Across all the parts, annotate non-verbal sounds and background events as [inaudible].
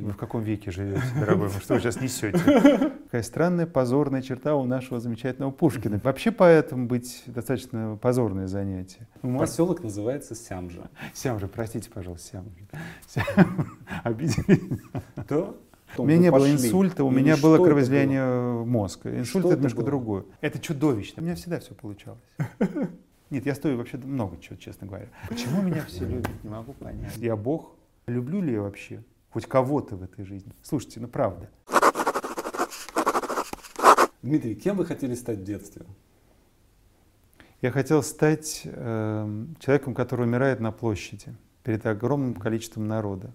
Вы в каком веке живете, дорогой мой? Что вы сейчас несете? [laughs] Какая странная позорная черта у нашего замечательного Пушкина. Вообще поэтому быть достаточно позорное занятие. Поселок называется Сямжа. Сямжа, простите, пожалуйста, Сямжа. [laughs] Обидели. Да? У меня не было инсульта, у меня было кровоизлияние мозга. Инсульт это немножко другое. Это чудовищно. У меня всегда все получалось. [laughs] Нет, я стою вообще много чего, честно говоря. Почему меня все любят, не могу понять. Я Бог. Люблю ли я вообще? Хоть кого-то в этой жизни. Слушайте, ну правда. Дмитрий, кем вы хотели стать в детстве? Я хотел стать э, человеком, который умирает на площади перед огромным количеством народа.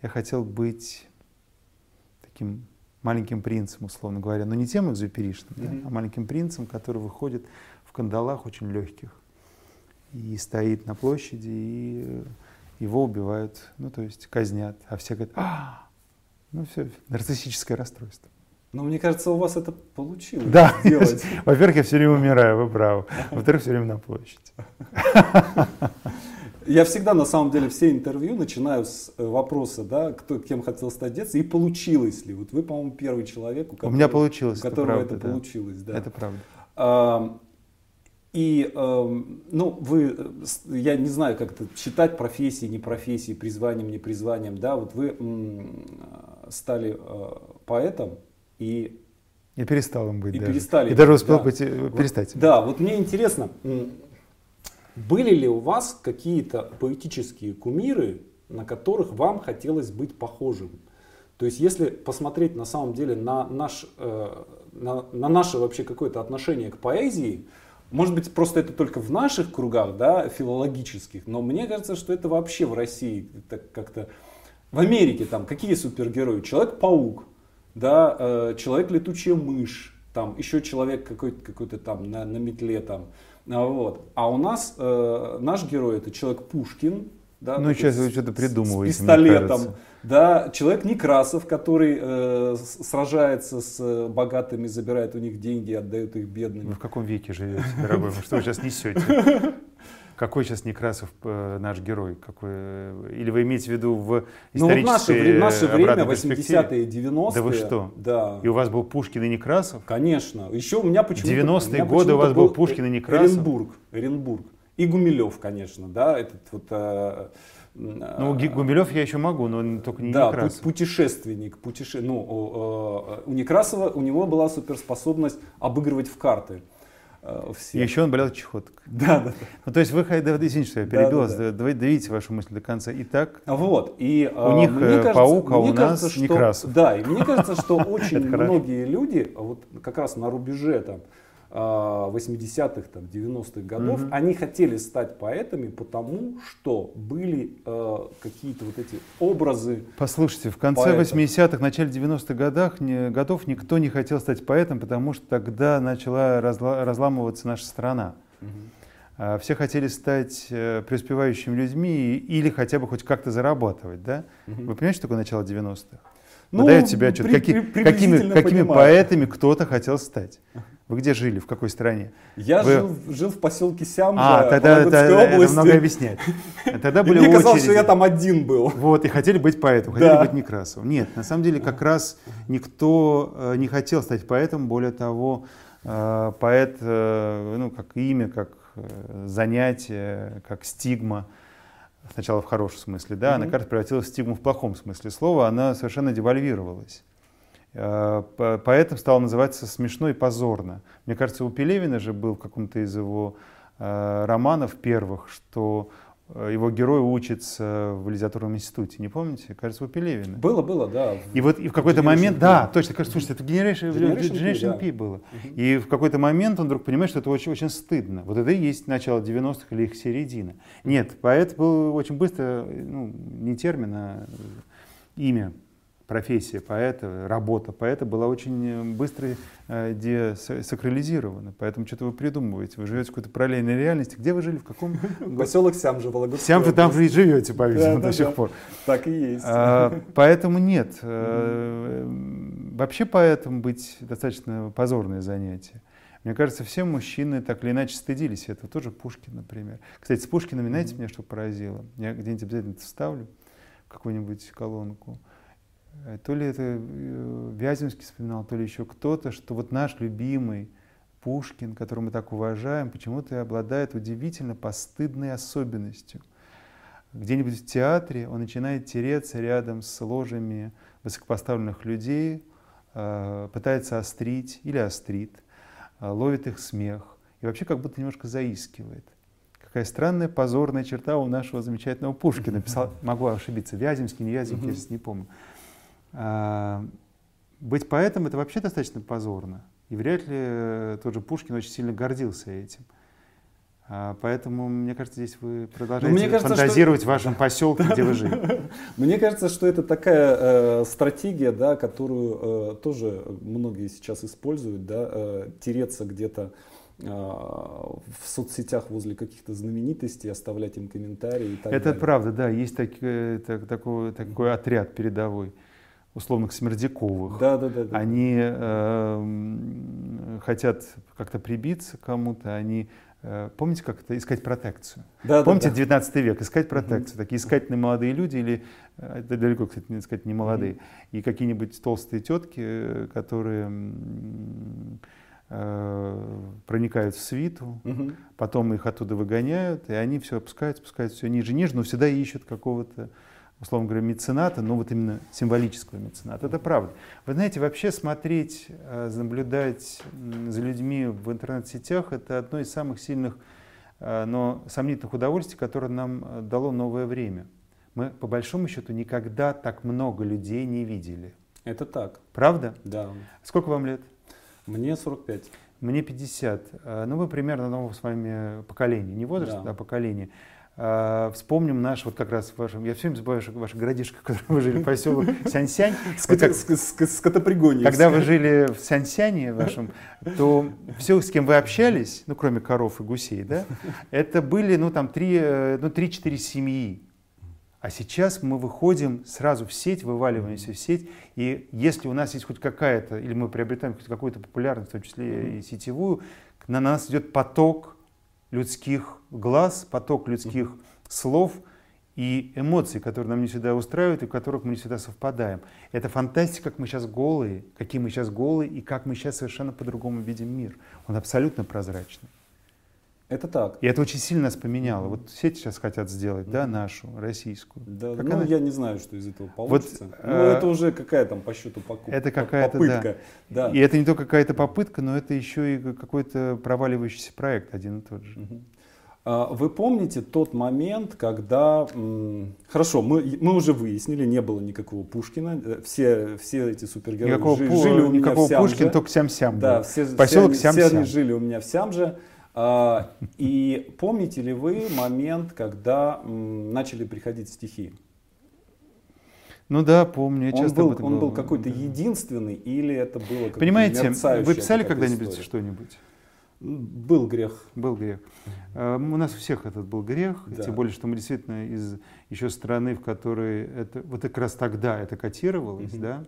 Я хотел быть таким маленьким принцем, условно говоря, но не тем экзюперишным, mm-hmm. да, а маленьким принцем, который выходит в кандалах очень легких и стоит на площади и его убивают, ну, то есть казнят, а все говорят, а, ну, все, нарциссическое расстройство. Но мне кажется, у вас это получилось да. сделать. [laughs] Во-первых, я все время умираю, вы правы. Во-вторых, все время на площади. [laughs] Я всегда, на самом деле, все интервью начинаю с э, вопроса, да, кто кем хотел стать детством, и получилось ли. Вот вы, по-моему, первый человек, у, которого, у меня получилось, у которого это, правда, это да. получилось. Да. Это правда. И, э, ну, вы, я не знаю, как это считать профессией, не профессией, призванием, не призванием, да, вот вы м, стали э, поэтом и... Я перестал им быть и даже. Перестали, и даже успел да. быть, э, перестать. Вот, да, вот мне интересно, были ли у вас какие-то поэтические кумиры, на которых вам хотелось быть похожим? То есть, если посмотреть на самом деле на, наш, э, на, на наше вообще какое-то отношение к поэзии, может быть, просто это только в наших кругах, да, филологических, но мне кажется, что это вообще в России так как-то... В Америке там какие супергерои? Человек-паук, да, э, человек-летучая мышь, там еще человек какой-то какой там на, на метле там. А вот. А у нас э, наш герой это человек Пушкин, да, ну, сейчас вы что-то придумываете. С пистолетом. Да, человек Некрасов, который э, сражается с э, богатыми, забирает у них деньги отдает их бедным. Вы в каком веке живете, дорогой? [laughs] Что вы сейчас несете? Какой сейчас Некрасов э, наш герой? Какой, э, или вы имеете в виду в историческое ну, вот наше, наше время, 80-е, 90-е. Да вы что? Да. И у вас был Пушкин и Некрасов? Конечно. Еще у меня почему-то... 90-е годы у вас был Пушкин и Некрасов? Оренбург. Оренбург. И Гумилев, конечно, да, этот вот... Э, ну, Гумилев я еще могу, но только не да, Некрасов. путешественник. Путеше... Ну, у, у Некрасова, у него была суперспособность обыгрывать в карты. Все. И еще он болел чехоткой. [laughs] Да, да, да. Ну, то есть вы, извините, что я перебил вас, да, да. доведите вашу мысль до конца. Итак, вот, и, у них мне кажется, паук, а у нас кажется, Некрасов. Да, и мне кажется, что [laughs] очень многие люди, вот как раз на рубеже там, 80-х, там, 90-х годов, угу. они хотели стать поэтами, потому что были э, какие-то вот эти образы. Послушайте, в конце поэтов. 80-х, начале 90-х годах, не, годов никто не хотел стать поэтом, потому что тогда начала разла, разламываться наша страна. Угу. Все хотели стать э, преуспевающими людьми или хотя бы хоть как-то зарабатывать. Да? Угу. Вы понимаете, что такое начало 90-х? Ну, Вы даете себе отчет, при, какие, при, какими, какими поэтами кто-то хотел стать. [laughs] Вы где жили, в какой стране? Я Вы... жил, жил в поселке Сямжа, а, тогда, это, области. Это много объясняет. Тогда [laughs] были Мне казалось, что я там один был. Вот, и хотели быть поэтом, хотели да. быть Некрасовым. Нет, на самом деле как раз никто э, не хотел стать поэтом, более того, э, поэт, э, ну, как имя, как занятие, как стигма, сначала в хорошем смысле, да, mm-hmm. она, кажется, превратилась в стигму в плохом смысле слова, она совершенно девальвировалась. Э, поэтому стало называться смешно и позорно. Мне кажется, у Пелевина же был в каком-то из его э, романов первых, что э, его герой учится в литературном институте. Не помните? Кажется, у Пелевина. Было, было, да. И вот и в какой-то момент, P. да, точно, кажется, слушайте, это Generation, Generation, Generation P, P да. было. Угу. И в какой-то момент он вдруг понимает, что это очень, очень стыдно. Вот это и есть начало 90-х или их середина. Нет, поэт был очень быстро, ну, не термин, а имя профессия поэта, работа поэта была очень э, быстро э, десакрализирована. Поэтому что-то вы придумываете. Вы живете в какой-то параллельной реальности. Где вы жили? В каком? [laughs] Поселок Сямжа, Вологодская Сямжа там вы и живете, по-видимому, до сих пор. Так и есть. А, поэтому нет. Э, вообще поэтому быть достаточно позорное занятие. Мне кажется, все мужчины так или иначе стыдились этого. Тоже Пушкин, например. Кстати, с Пушкиным, знаете, меня что поразило? Я где-нибудь обязательно это вставлю, какую-нибудь колонку. э, то ли это э, Вяземский вспоминал, то ли еще кто-то, что вот наш любимый Пушкин, которого мы так уважаем, почему-то обладает удивительно постыдной особенностью. Где-нибудь в театре он начинает тереться рядом с ложами высокопоставленных людей, э, пытается острить или острит, ловит их смех и вообще как будто немножко заискивает. Какая странная позорная черта у нашего замечательного Пушкина. [laughs] Писал, могу ошибиться, Вяземский, не Вяземский, я сейчас не помню. А, быть поэтом это вообще достаточно позорно. И вряд ли э, тот же Пушкин очень сильно гордился этим. А, поэтому, мне кажется, здесь вы продолжаете мне кажется, фантазировать что... в вашем поселке, где вы живете. Мне кажется, что это такая э, стратегия, да, которую э, тоже многие сейчас используют, да, э, тереться где-то э, в соцсетях возле каких-то знаменитостей, оставлять им комментарии и так Это далее. правда, да, есть так, э, так, такой, такой отряд передовой условных Смердяковых. Да, да, да, да. Они э, хотят как-то прибиться к кому-то, они э, Помните, как это искать протекцию? Да, Помните, да, да. 19 век, искать протекцию. Такие искательные молодые люди, или э, это далеко, кстати, не сказать, не молодые, угу. и какие-нибудь толстые тетки, которые э, проникают в свиту, угу. потом их оттуда выгоняют, и они все опускаются, опускаются все ниже, ниже, но всегда ищут какого-то условно говоря, мецената, но вот именно символического мецената. Это правда. Вы знаете, вообще смотреть, э, наблюдать за людьми в интернет-сетях – это одно из самых сильных, э, но сомнительных удовольствий, которое нам э, дало новое время. Мы, по большому счету, никогда так много людей не видели. Это так. Правда? Да. Сколько вам лет? Мне 45. Мне 50. Ну, вы примерно нового с вами поколения. Не возраст, да. а поколение. Uh, вспомним наш, вот как раз вашем, я все время забываю ваше, ваше городишко, в котором вы жили, поселок Сянсянь. [laughs] Скотопригонье. Когда вы жили в Сянсяне вашем, то все, с кем вы общались, ну, кроме коров и гусей, да, это были, ну, там, три, э, ну, три-четыре семьи. А сейчас мы выходим сразу в сеть, вываливаемся в сеть, и если у нас есть хоть какая-то, или мы приобретаем хоть какую-то популярность, в том числе и сетевую, на нас идет поток людских глаз, поток людских слов и эмоций, которые нам не всегда устраивают и в которых мы не всегда совпадаем. Это фантастика, как мы сейчас голые, какие мы сейчас голые и как мы сейчас совершенно по-другому видим мир. Он абсолютно прозрачный. Это так. И это очень сильно нас поменяло. Вот сети сейчас хотят сделать, да, нашу, российскую. Да, как ну, она... я не знаю, что из этого получится. Вот, ну, э... это уже какая там по счету покупка. Это какая-то, попытка. Да. да. И это не только какая-то попытка, но это еще и какой-то проваливающийся проект один и тот же. Угу. Вы помните тот момент, когда, хорошо, мы, мы уже выяснили, не было никакого Пушкина, э, все, все эти супергерои никакого жили, у меня никакого в Сямже. Пушкина, только Сям-Сям. Да, все, Поселок все, Сям-Сям. все они жили у меня в Сямже. А, и помните ли вы момент, когда начали приходить стихи? Ну да, помню. Я он был, он был какой-то единственный или это было как Понимаете, вы писали когда-нибудь что-нибудь? Был грех. Был грех. Uh, у нас у всех этот был грех, да. тем более, что мы действительно из еще страны, в которой это вот как раз тогда это котировалось, mm-hmm. да,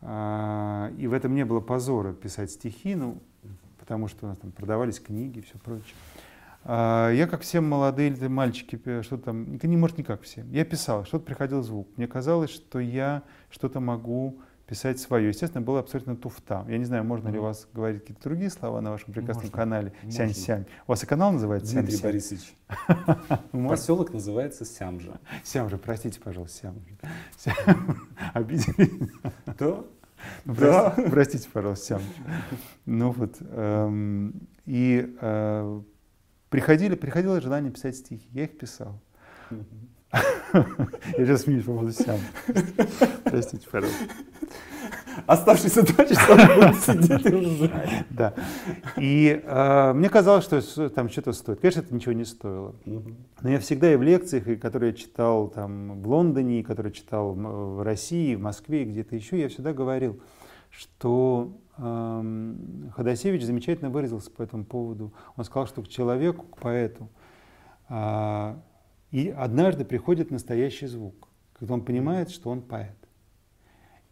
uh, и в этом не было позора писать стихи, ну, потому что у нас там продавались книги и все прочее. А, я, как все молодые мальчики, что там, не может никак все. Я писал, что-то приходил звук. Мне казалось, что я что-то могу писать свое. Естественно, было абсолютно туфта. Я не знаю, можно ли у вас говорить какие-то другие слова на вашем прекрасном можно. канале Сянь-Сянь. У вас и канал называется Дмитрий Сянь Борисович. [laughs] Поселок называется Сямжа. Сямжа, простите, пожалуйста, Сямжа. [laughs] Обидели? Да. Да. Простите, пожалуйста, Сям. Ну вот. Эм, и э, приходили, приходило желание писать стихи. Я их писал. Я сейчас смеюсь по поводу Сям. Простите, пожалуйста. Оставшиеся два часа будут сидеть и. Да. И э, мне казалось, что там что-то стоит. Конечно, это ничего не стоило. Но я всегда и в лекциях, и которые я читал там в Лондоне, и которые читал в России, в Москве, и где-то еще, я всегда говорил, что э, Ходосевич замечательно выразился по этому поводу. Он сказал, что к человеку, к поэту, э, и однажды приходит настоящий звук, когда он понимает, что он поэт.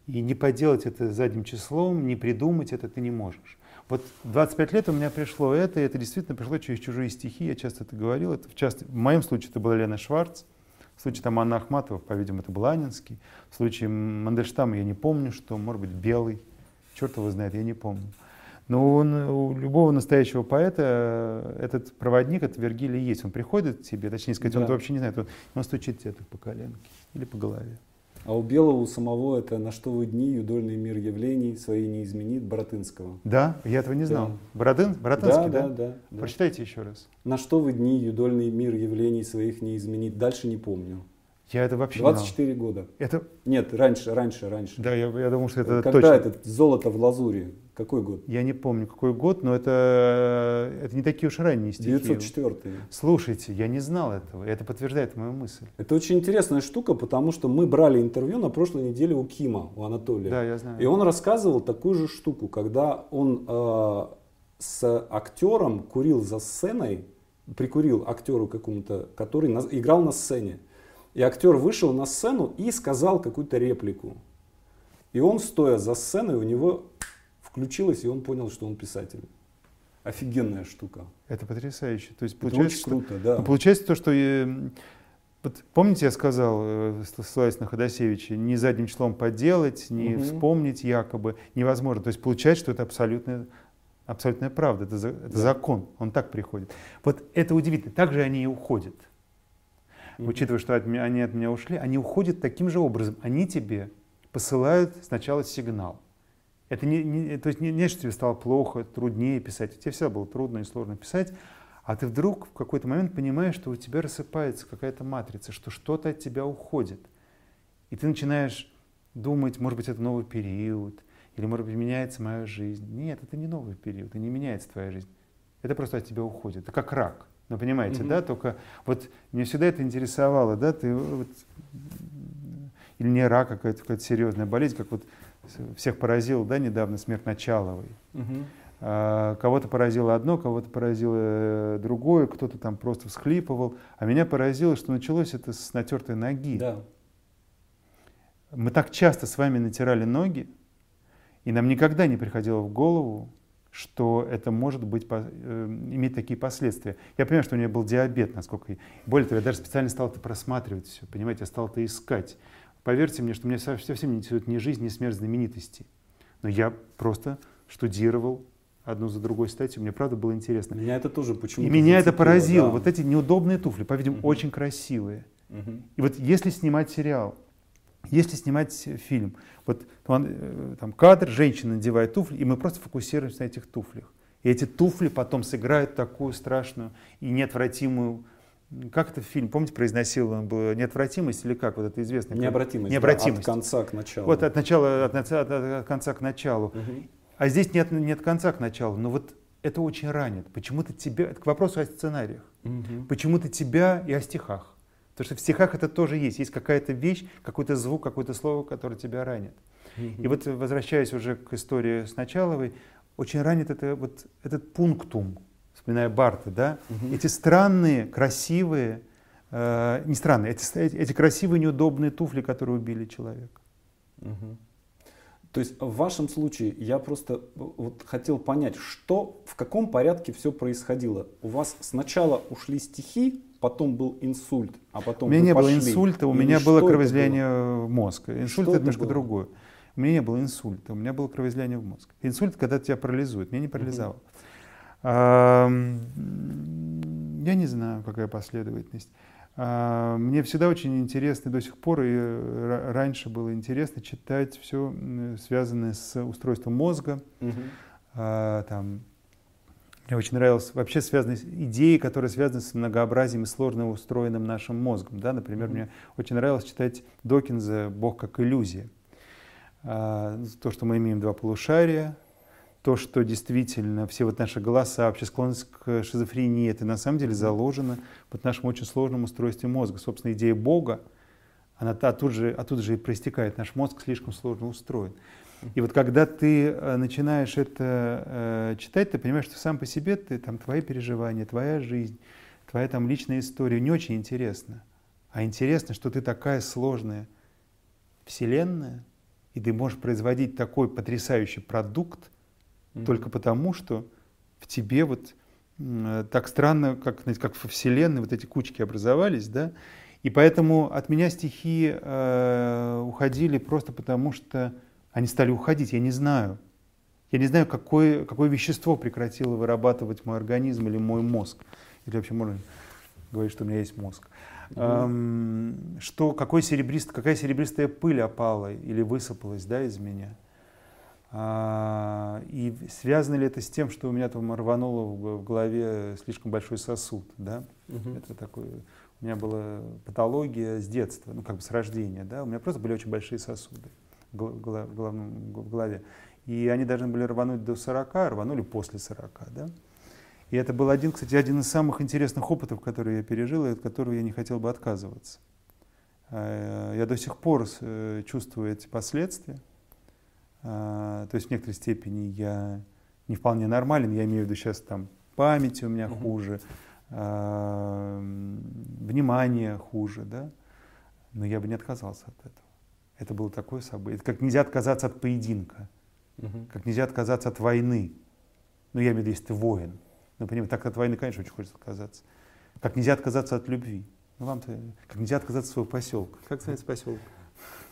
И не поделать это задним числом, не придумать это ты не можешь. Вот 25 лет у меня пришло это, и это действительно пришло через чужие стихи, я часто это говорил. Это, в, частности, в моем случае это была Лена Шварц, В случае там Анны Ахматова, по-видимому, это был Анинский. В случае Мандельштама я не помню, что, может быть, белый. Черт его знает, я не помню. Но он, у любого настоящего поэта этот проводник, этот Вергилий есть. Он приходит к тебе, точнее сказать, да. он вообще не знает, он, он стучит тебе по коленке или по голове. А у Белого у самого это «На что вы дни, юдольный мир явлений свои не изменит» Боротынского. Да? Я этого не знал. Да. Боротын? Боротынский, да, да? Да, да. Прочитайте еще раз. «На что вы дни, юдольный мир явлений своих не изменит». Дальше не помню. Я это вообще 24 не знал. года. Это... Нет, раньше, раньше, раньше. Да, я, я думал, что это Когда точно. это «Золото в лазури»? Какой год? Я не помню, какой год, но это, это не такие уж ранние стихи. 904. Слушайте, я не знал этого, это подтверждает мою мысль. Это очень интересная штука, потому что мы брали интервью на прошлой неделе у Кима, у Анатолия. Да, я знаю. И он рассказывал такую же штуку, когда он э, с актером курил за сценой, прикурил актеру какому-то, который на, играл на сцене. И актер вышел на сцену и сказал какую-то реплику. И он, стоя за сценой, у него включилось, и он понял, что он писатель. Офигенная штука. Это потрясающе. То есть Это получается, очень круто, да. Ну, получается то, что э, вот помните, я сказал, э, ссылаясь на Ходосевича, ни задним числом поделать, ни угу. вспомнить якобы невозможно. То есть получается, что это абсолютная, абсолютная правда, это, это да. закон, он так приходит. Вот это удивительно. Так же они и уходят. Угу. Учитывая, что от меня, они от меня ушли, они уходят таким же образом. Они тебе посылают сначала сигнал. Это не, не, то есть не, не что тебе стало плохо, труднее писать. Тебе всегда было трудно и сложно писать, а ты вдруг в какой-то момент понимаешь, что у тебя рассыпается какая-то матрица, что что-то от тебя уходит. И ты начинаешь думать, может быть, это новый период, или, может быть, меняется моя жизнь. Нет, это не новый период, и не меняется твоя жизнь. Это просто от тебя уходит. Это как рак. Ну, понимаете, mm-hmm. да? Только вот мне всегда это интересовало, да? Ты вот, или не рак, а какая-то, какая-то серьезная болезнь, как вот всех поразил, да, недавно смерть Началовой. Угу. А, кого-то поразило одно, кого-то поразило э, другое, кто-то там просто всхлипывал. А меня поразило, что началось это с натертой ноги. Да. Мы так часто с вами натирали ноги, и нам никогда не приходило в голову, что это может быть, э, иметь такие последствия. Я понимаю, что у меня был диабет, насколько... Более того, я даже специально стал это просматривать все, понимаете, я стал это искать. Поверьте мне, что меня совсем не интересует ни жизнь, ни смерть знаменитостей. Но я просто штудировал одну за другой статью. Мне правда было интересно. Меня это тоже почему-то. И меня это поразило. Да. Вот эти неудобные туфли, по-видимому, угу. очень красивые. Угу. И вот если снимать сериал, если снимать фильм, вот э, там кадр, женщина надевает туфли, и мы просто фокусируемся на этих туфлях. И эти туфли потом сыграют такую страшную и неотвратимую как это фильм, помните, произносил был «Неотвратимость» или как, вот это известное? Необратимость, Необратимость. Да, от конца к началу. Вот от, начала, от, от, от, от конца к началу. Угу. А здесь нет, нет конца к началу, но вот это очень ранит. Почему-то тебя, это к вопросу о сценариях, угу. почему-то тебя и о стихах. Потому что в стихах это тоже есть, есть какая-то вещь, какой-то звук, какое-то слово, которое тебя ранит. И вот возвращаясь уже к истории с Началовой, очень ранит это, вот, этот пунктум, вспоминая Барта, да, угу. эти странные, красивые, э, не странные, эти, эти, эти красивые, неудобные туфли, которые убили человека. Угу. То есть в вашем случае я просто вот хотел понять, что, в каком порядке все происходило. У вас сначала ушли стихи, потом был инсульт, а потом У меня не пошли. было инсульта, у Или меня было кровоизлияние в мозг. Инсульт что это немножко было? другое. У меня не было инсульта, у меня было кровоизлияние в мозг. Инсульт, когда тебя парализует, меня не парализовало. Угу. Я не знаю, какая последовательность. Мне всегда очень интересно, до сих пор и раньше было интересно читать все связанное с устройством мозга. Угу. Там, мне очень нравилось вообще связанные идеи, которые связаны с многообразием и сложно устроенным нашим мозгом. Да? Например, мне очень нравилось читать Докинза «Бог как иллюзия». То, что мы имеем два полушария, то, что действительно все вот наши голоса, вообще склонность к шизофрении, это на самом деле заложено под нашим очень сложном устройстве мозга. Собственно, идея Бога, она оттуда же, оттуда же и проистекает. Наш мозг слишком сложно устроен. И вот когда ты э, начинаешь это э, читать, ты понимаешь, что сам по себе ты, там, твои переживания, твоя жизнь, твоя там личная история не очень интересна. А интересно, что ты такая сложная вселенная, и ты можешь производить такой потрясающий продукт, mm-hmm. только потому, что в тебе вот так странно, как, знаете, как во Вселенной вот эти кучки образовались, да, И поэтому от меня стихи э, уходили просто потому, что они стали уходить. Я не знаю. Я не знаю, какое, какое вещество прекратило вырабатывать мой организм или мой мозг. Или вообще можно говорить, что у меня есть мозг. Mm-hmm. Эм, что, какой серебрист, какая серебристая пыль опала или высыпалась да, из меня. А, и связано ли это с тем, что у меня там рвануло в, в голове слишком большой сосуд? Да? Mm-hmm. Это такой, у меня была патология с детства, ну как бы с рождения. Да? У меня просто были очень большие сосуды в, головном, в голове. И они должны были рвануть до 40, а рванули после 40. Да? И это был один, кстати, один из самых интересных опытов, которые я пережил, и от которого я не хотел бы отказываться. Э, я до сих пор э, чувствую эти последствия. Э, то есть в некоторой степени я не вполне нормален, я имею в виду сейчас там память у меня хуже, внимание хуже, да, но я бы не отказался от этого. Это было такое событие. Это как нельзя отказаться от поединка, как нельзя отказаться от войны. Ну, я имею в виду, если ты воин. Ну, понимаете, так от войны, конечно, очень хочется отказаться. Как нельзя отказаться от любви. Ну, вам-то, как нельзя отказаться от своего поселка. Как называется поселок?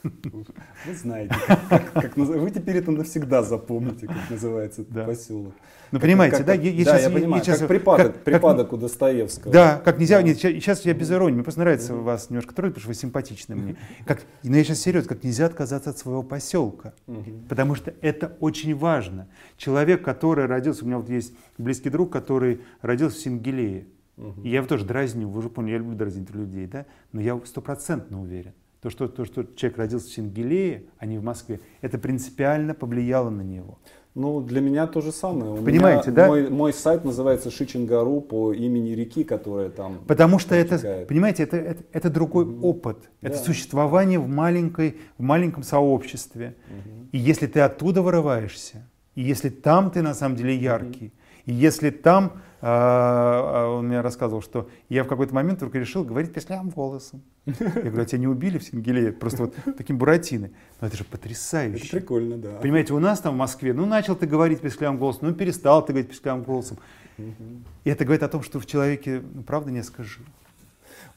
Вы знаете, как, как, вы теперь это навсегда запомните, как называется да. поселок. Ну, понимаете, как, да? Я, я да, сейчас, я понимаю, сейчас, как припадок, как, припадок как, у Достоевского. Да, как нельзя, да. нет, сейчас я без иронии, мне просто нравится mm-hmm. вас немножко троллить, потому что вы симпатичны мне. Как, но я сейчас серьезно, как нельзя отказаться от своего поселка, mm-hmm. потому что это очень важно. Человек, который родился, у меня вот есть близкий друг, который родился в Сингелее, mm-hmm. и я его тоже дразню, вы уже поняли, я люблю дразнить людей, да, но я стопроцентно уверен, то что, то, что человек родился в Сингелее, а не в Москве, это принципиально повлияло на него. Ну, для меня то же самое. У Понимаете, да? Мой, мой сайт называется Шичингару по имени реки, которая там. Потому что это, понимаете, это, это, это другой угу. опыт. Это да. существование в, маленькой, в маленьком сообществе. Угу. И если ты оттуда вырываешься, и если там ты на самом деле яркий, угу. и если там он мне рассказывал, что я в какой-то момент только решил говорить песлям голосом. Я говорю, а тебя не убили в Сингелее? Просто вот таким буратины. Но это же потрясающе. Это прикольно, да. Понимаете, у нас там в Москве, ну начал ты говорить песклявым голосом, ну перестал ты говорить песклявым голосом. И это говорит о том, что в человеке, ну, правда, несколько жил.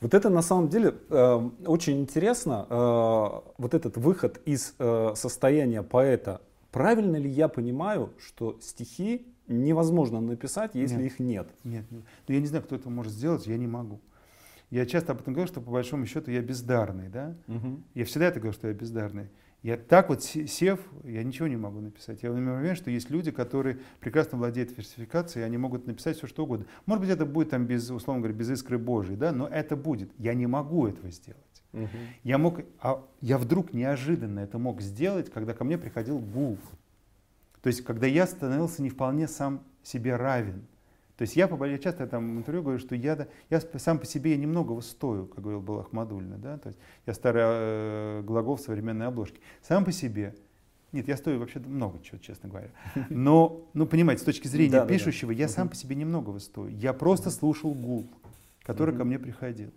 Вот это на самом деле э, очень интересно, э, вот этот выход из э, состояния поэта. Правильно ли я понимаю, что стихи невозможно написать, если нет, их нет. Нет, нет. Но я не знаю, кто это может сделать, я не могу. Я часто об этом говорю, что по большому счету я бездарный, да? Угу. Я всегда это говорю, что я бездарный. Я так вот сев, я ничего не могу написать. Я уверен, что есть люди, которые прекрасно владеют фальсификацией, они могут написать все, что угодно. Может быть, это будет там без, условно говоря, без искры Божьей, да, но это будет. Я не могу этого сделать. Угу. Я мог, а я вдруг неожиданно это мог сделать, когда ко мне приходил гул. То есть, когда я становился не вполне сам себе равен. То есть я, я часто там в интервью говорю, что я, я сам по себе я немного стою, как говорил был Ахмадульна, да, то есть я старый э, глагол в современной обложке. Сам по себе, нет, я стою вообще много чего, честно говоря. Но, ну, понимаете, с точки зрения да, пишущего, да, да. я сам по себе немного стою. Я просто слушал гул, который ко мне приходил.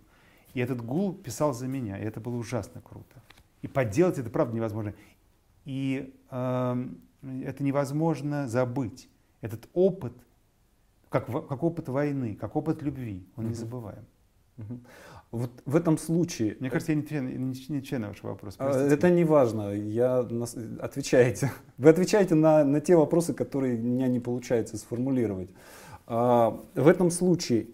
И этот гул писал за меня, и это было ужасно круто. И подделать это, правда, невозможно. И э, это невозможно забыть. Этот опыт, как, как опыт войны, как опыт любви, он угу. не забываем. Угу. Вот в этом случае... Мне кажется, я не член, не, не член на ваш вопрос. А, простите. Это не важно. Я, отвечаете. [laughs] Вы отвечаете на, на те вопросы, которые у меня не получается сформулировать. А, в этом случае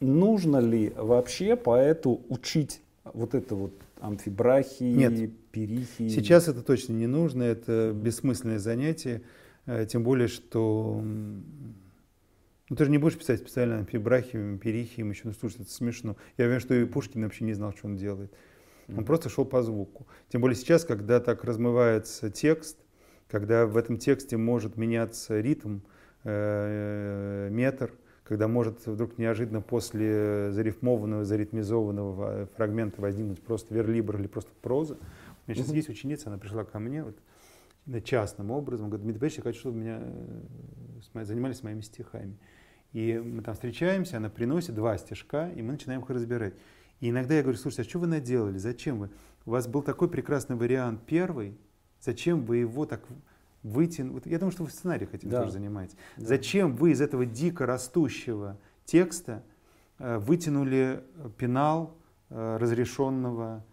нужно ли вообще поэту учить вот это вот амфибрахии, Нет. перихии? Сейчас это точно не нужно, это бессмысленное занятие, э, тем более, что ну, ты же не будешь писать специально амфибрахием, перихием, еще, ну слушай, это смешно. Я уверен, что и Пушкин вообще не знал, что он делает. Он mm-hmm. просто шел по звуку. Тем более сейчас, когда так размывается текст, когда в этом тексте может меняться ритм, э, метр, когда может вдруг неожиданно после зарифмованного, заритмизованного фрагмента возникнуть просто верлибр или просто проза. У меня сейчас есть ученица, она пришла ко мне вот, частным образом, говорит, Дмитрий Борисович, я хочу, чтобы меня э, занимались моими стихами. И мы там встречаемся, она приносит два стишка, и мы начинаем их разбирать. И иногда я говорю, слушайте, а что вы наделали, зачем вы? У вас был такой прекрасный вариант первый, зачем вы его так вытянуть. Вот я думаю, что вы в сценариях этим да. тоже занимаетесь. Да. Зачем вы из этого дико растущего текста э, вытянули пенал, э, разрешенного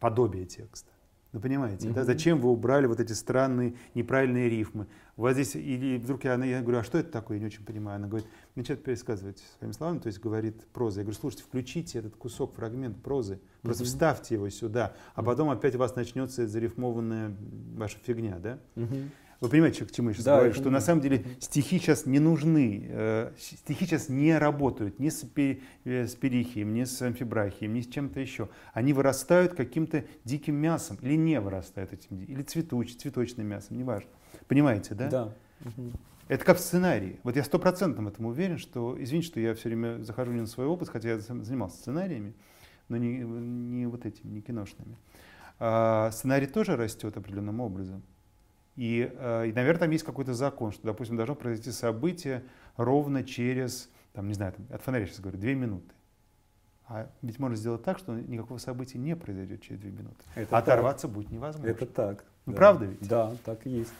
подобия текста. Вы понимаете, mm-hmm. да? Зачем вы убрали вот эти странные неправильные рифмы? У вас здесь, или вдруг я, я говорю, а что это такое, я не очень понимаю. Она говорит, начинает пересказывать своими словами, то есть говорит проза. Я говорю, слушайте, включите этот кусок, фрагмент прозы, просто mm-hmm. вставьте его сюда, а потом опять у вас начнется зарифмованная ваша фигня, да? Mm-hmm. Вы понимаете, к чему я сейчас да, говорю? Что понимаю. на самом деле стихи сейчас не нужны, э, стихи сейчас не работают ни с, пи, э, с перихием, ни с амфибрахием, ни с чем-то еще. Они вырастают каким-то диким мясом или не вырастают этим, или цветуч, цветочным мясом, неважно. Понимаете, да? Да. Это как в сценарии. Вот я стопроцентно этом уверен, что, извините, что я все время захожу не на свой опыт, хотя я занимался сценариями, но не, не вот этими, не киношными. А сценарий тоже растет определенным образом. И, э, и, наверное, там есть какой-то закон, что, допустим, должно произойти событие ровно через, там, не знаю, там, от фонаря сейчас говорю, две минуты. А ведь можно сделать так, что никакого события не произойдет через две минуты. Это Оторваться так. будет невозможно. Это так. Ну, да. правда ведь? Да, так и есть.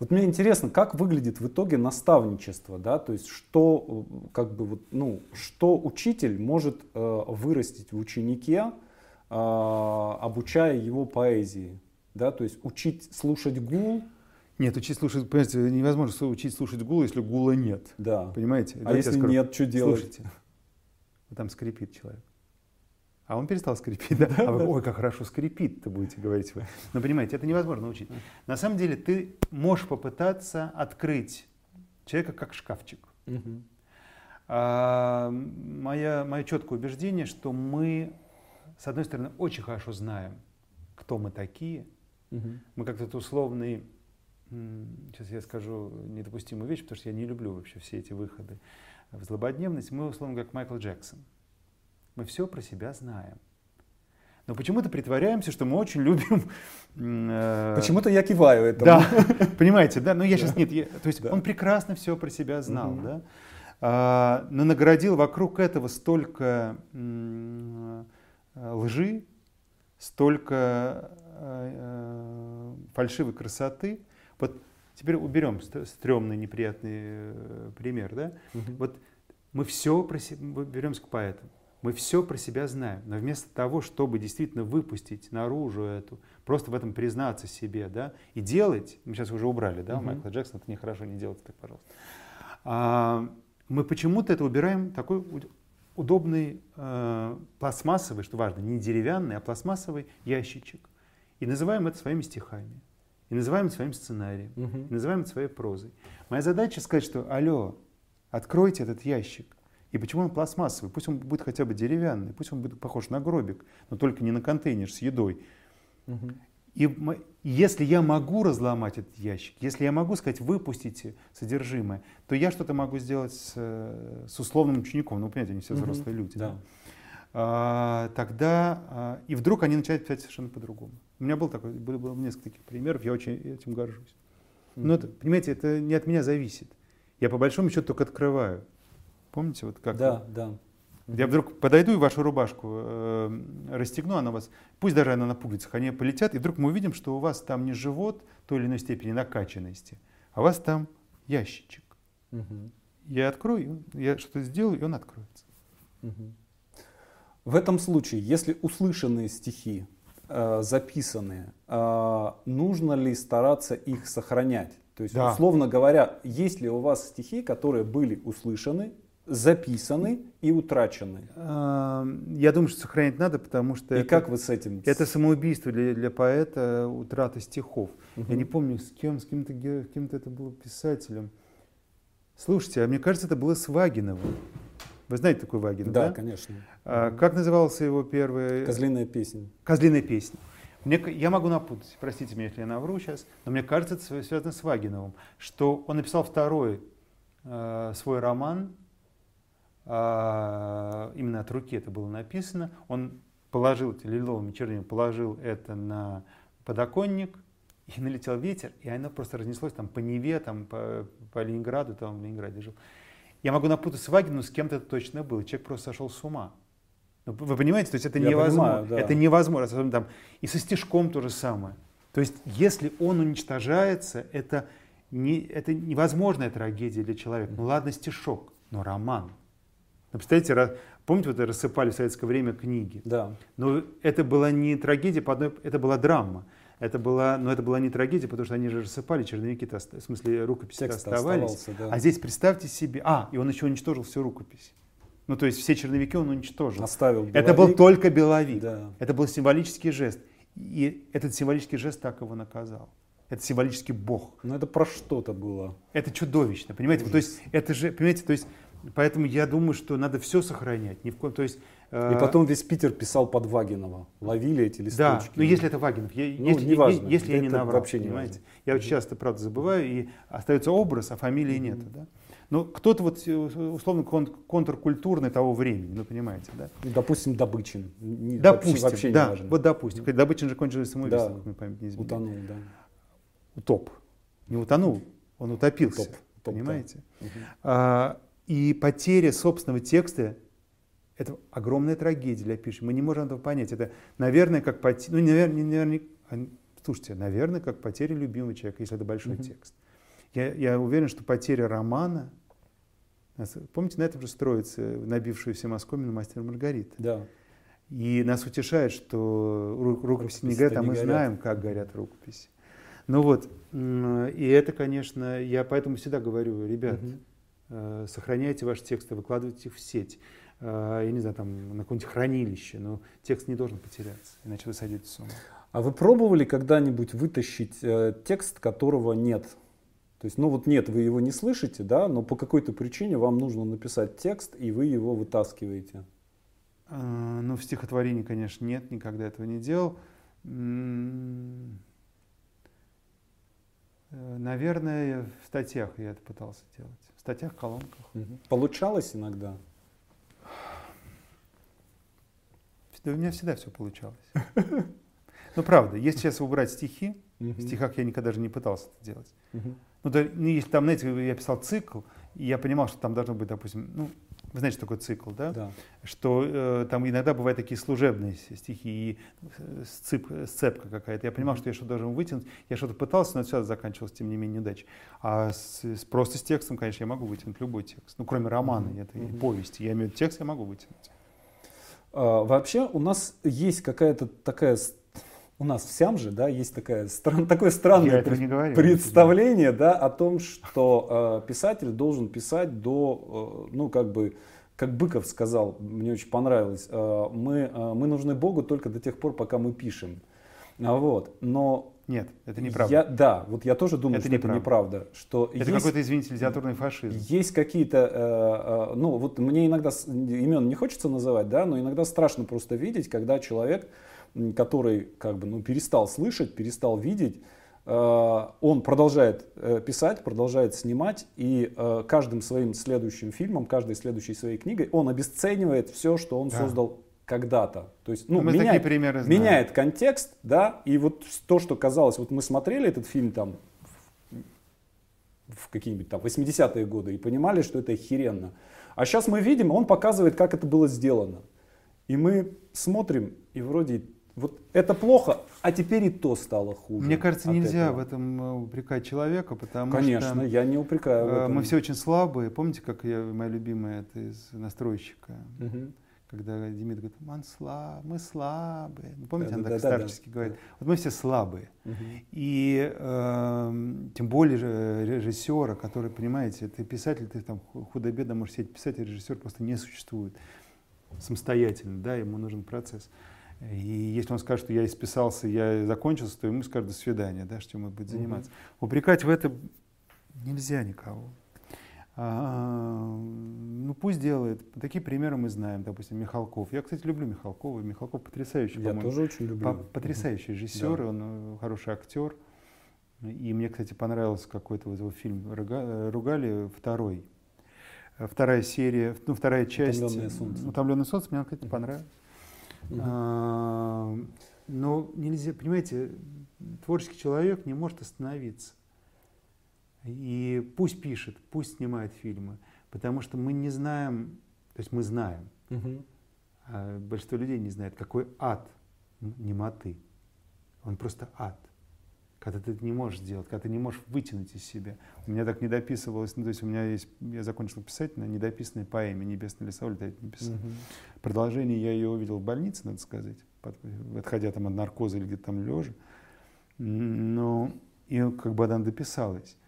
Вот мне интересно, как выглядит в итоге наставничество, да, то есть что, как бы вот, ну, что учитель может э, вырастить в ученике, э, обучая его поэзии да, то есть учить слушать гул. Нет, учить слушать, понимаете, невозможно учить слушать гул, если гула нет. Да. Понимаете? А если нет, что делать? Слушайте, там скрипит человек. А он перестал скрипеть, да? [laughs] А вы, ой, как хорошо скрипит,-то будете говорить вы. Но понимаете, это невозможно научить. На самом деле ты можешь попытаться открыть человека как шкафчик. Угу. А, моя, мое четкое убеждение, что мы, с одной стороны, очень хорошо знаем, кто мы такие – Угу. Мы как-то условный, сейчас я скажу недопустимую вещь, потому что я не люблю вообще все эти выходы в злободневность. Мы условно как Майкл Джексон. Мы все про себя знаем. Но почему-то притворяемся, что мы очень любим... [laughs] Э, почему-то я киваю этому. Да, [laughs] понимаете, да? Но я сейчас нет. Я, то есть да. он прекрасно все про себя знал, угу. да? А, но наградил вокруг этого столько э, лжи, столько Э, фальшивой красоты. Вот теперь уберем стрёмный, неприятный э, пример, да? Угу. Вот мы все про себя, беремся к поэтам, мы все про себя знаем, но вместо того, чтобы действительно выпустить наружу эту, просто в этом признаться себе, да, и делать, мы сейчас уже убрали, да, угу. Майкла Джексона, это нехорошо, не делать так, пожалуйста. А, мы почему-то это убираем такой удобный э, пластмассовый, что важно, не деревянный, а пластмассовый ящичек. И называем это своими стихами. И называем это своим сценарием. Угу. И называем это своей прозой. Моя задача сказать, что алло, откройте этот ящик. И почему он пластмассовый? Пусть он будет хотя бы деревянный, пусть он будет похож на гробик, но только не на контейнер с едой. Угу. И если я могу разломать этот ящик, если я могу сказать, выпустите содержимое, то я что-то могу сделать с, с условным учеником. Ну, понимаете, они все взрослые угу. люди. Да. Да? А, тогда а, и вдруг они начинают писать совершенно по-другому. У меня был такой, было, было несколько таких примеров, я очень этим горжусь. Но это, понимаете, это не от меня зависит. Я по большому счету только открываю. Помните, вот как? Да, да. Я вдруг подойду и вашу рубашку э, расстегну, она вас, пусть даже она на пуговицах, они полетят, и вдруг мы увидим, что у вас там не живот той или иной степени накачанности, а у вас там ящичек. Угу. Я открою, я что-то сделаю, и он откроется. Угу. В этом случае, если услышанные стихи э, записанные, э, нужно ли стараться их сохранять? То есть, да. условно говоря, есть ли у вас стихи, которые были услышаны, записаны и утрачены? Эм, я думаю, что сохранять надо, потому что... И это, как вы с этим? Это самоубийство для, для поэта, утрата стихов. Угу. Я не помню, с кем, с кем-то, кем-то это было писателем. Слушайте, а мне кажется, это было с Вагиновым. Вы знаете такой Вагин, да? Да, конечно. А, как назывался его первый? Козлиная песня. Козлиная песня. Мне, я могу напутать, простите меня, если я навру сейчас, но мне кажется, это связано с Вагиновым, что он написал второй э, свой роман, э, именно от руки это было написано, он положил эти лиловыми чернилами, положил это на подоконник, и налетел ветер, и оно просто разнеслось там по Неве, там, по, по Ленинграду, там в Ленинграде жил. Я могу напутать с Вагином, с кем-то это точно был. Человек просто сошел с ума. Ну, вы понимаете, то есть это Я невозможно. Понимаю, да. Это невозможно. Там, и со стишком то же самое. То есть если он уничтожается, это, не, это невозможная трагедия для человека. Ну ладно, стишок, но роман. Представляете, помните, вот рассыпали в советское время книги? Да. Но это была не трагедия, по одной, это была драма. Это была, но это была не трагедия, потому что они же рассыпали, черновики-то, в смысле рукописи оставались. Да. А здесь представьте себе, а, и он еще уничтожил всю рукопись. Ну, то есть все черновики он уничтожил. Оставил беловик. Это был только беловик. Да. Это был символический жест. И этот символический жест так его наказал. Это символический бог. Но это про что-то было. Это чудовищно, понимаете? Ужас. То есть это же, понимаете, то есть Поэтому я думаю, что надо все сохранять. Ни в коем, то есть, э... И потом весь Питер писал под Вагинова. Ловили эти листочки. Да, но если это Вагинов, я, ну, если, неважно, если я не наврал, вообще понимаете. Важно. Я очень часто, правда, забываю, и остается образ, а фамилии mm-hmm. нет. Да? Но кто-то вот э, условно кон- контркультурный того времени, ну понимаете, да? Ну, допустим, Добычин. Не, допустим, вообще, вообще да, не вот допустим. Mm-hmm. Добычин же кончился самоубийством, да. память не Утонул, да. Утоп. Не утонул, он утопился. Утоп. Утоп понимаете? Да. А, и потеря собственного текста – это огромная трагедия для пишущего. Мы не можем этого понять. Это, наверное, как потеря, ну, наверное, наверное, слушайте, наверное, как потеря любимого человека, если это большой mm-hmm. текст. Я, я уверен, что потеря романа, помните, на этом же строится набившаяся Москомину мастер Маргарита. Да. И нас утешает, что рукописи не горят, а мы горят. знаем, как горят рукописи. Ну вот, и это, конечно, я поэтому всегда говорю, ребят, угу. Э, сохраняйте ваши тексты, выкладывайте их в сеть. Э, я не знаю, там на какое-нибудь хранилище, но текст не должен потеряться, иначе вы сойдете с ума. А вы пробовали когда-нибудь вытащить э, текст, которого нет? То есть, ну вот нет, вы его не слышите, да, но по какой-то причине вам нужно написать текст, и вы его вытаскиваете. ну, в стихотворении, конечно, нет, никогда этого не делал. Наверное, в статьях я это пытался делать статьях, колонках. Угу. Получалось иногда? Да у меня всегда все получалось. [laughs] Ну, правда, если сейчас убрать стихи, в стихах я никогда даже не пытался это делать. Ну, да, ну, если там, знаете, я писал цикл, и я понимал, что там должно быть, допустим, ну, вы знаете, что такое цикл, да? Да. Что э, там иногда бывают такие служебные стихи и э, сцеп, сцепка какая-то. Я понимал, что я что-то должен вытянуть. Я что-то пытался, но все заканчивалось, тем не менее, неудачей. А с, с, просто с текстом, конечно, я могу вытянуть любой текст. Ну, кроме романа, mm-hmm. это mm-hmm. повести. Я имею текст, я могу вытянуть. А, вообще у нас есть какая-то такая у нас всем же, да, есть такая, стран, такое странное пред, говорю, представление, да, о том, что э, писатель должен писать до, э, ну, как бы, как Быков сказал, мне очень понравилось, э, мы, э, мы нужны Богу только до тех пор, пока мы пишем. А вот, но нет, это неправда. Я, да, вот я тоже думаю, это что неправда. это неправда. Что это есть, какой-то, извините, литературный фашизм. Есть какие-то, э, э, ну вот мне иногда имен не хочется называть, да, но иногда страшно просто видеть, когда человек который как бы ну, перестал слышать, перестал видеть, э, он продолжает э, писать, продолжает снимать, и э, каждым своим следующим фильмом, каждой следующей своей книгой он обесценивает все, что он да. создал когда-то. То есть, ну, мы меняет, примеры знаем. меняет контекст, да, и вот то, что казалось, вот мы смотрели этот фильм там в какие-нибудь там 80-е годы и понимали, что это охеренно. А сейчас мы видим, он показывает, как это было сделано. И мы смотрим, и вроде вот это плохо, а теперь и то стало хуже. Мне кажется, нельзя этого. в этом э, упрекать человека, потому Конечно, что... Конечно, я не упрекаю в э, этом. Мы все очень слабые. Помните, как я, моя любимая, это из настройщика, угу. когда Демид говорит, мы, слаб, мы слабые. Ну, помните, да, он да, так да, старчески да, говорит. Вот мы все слабые. Угу. И э, тем более режиссера, который, понимаете, ты писатель, ты там худо-бедно можешь сидеть писать, а режиссер просто не существует самостоятельно, да, ему нужен процесс. И если он скажет, что я исписался, я закончился, то ему скажут до свидания, да, что ему будет заниматься. Угу. Упрекать в этом нельзя никого. А, ну пусть делает. Такие примеры мы знаем, допустим, Михалков. Я, кстати, люблю Михалкова. Михалков потрясающий, Я тоже очень люблю. Потрясающий режиссер, да. он э, хороший актер. И мне, кстати, понравился какой-то вот его фильм «Ругали» второй. Вторая серия, ну, вторая часть. «Утомленное солнце». «Утомленное солнце» мне, кстати, понравилось. А, но нельзя, понимаете, творческий человек не может остановиться. И пусть пишет, пусть снимает фильмы, потому что мы не знаем, то есть мы знаем, угу. а большинство людей не знает, какой ад немоты. Он просто ад. Когда ты это не можешь сделать, когда ты не можешь вытянуть из себя. У меня так не дописывалось, ну, то есть у меня есть, я закончил писать на недописанной поэме «Небесный лесовой», это написал. Угу. Продолжение я ее увидел в больнице, надо сказать, под, отходя там от наркоза или где-то там лежа. Но и как бы она дописалась.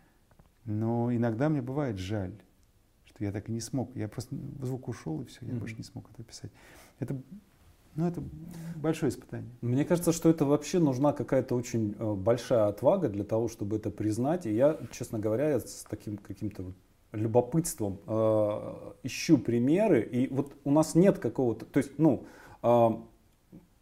Но иногда мне бывает жаль, что я так и не смог. Я просто звук ушел, и все, я mm-hmm. больше не смог это писать. Это, ну, это большое испытание. Мне кажется, что это вообще нужна какая-то очень э, большая отвага для того, чтобы это признать. И я, честно говоря, с таким каким-то вот любопытством э, ищу примеры. И вот у нас нет какого-то, то есть, ну, э,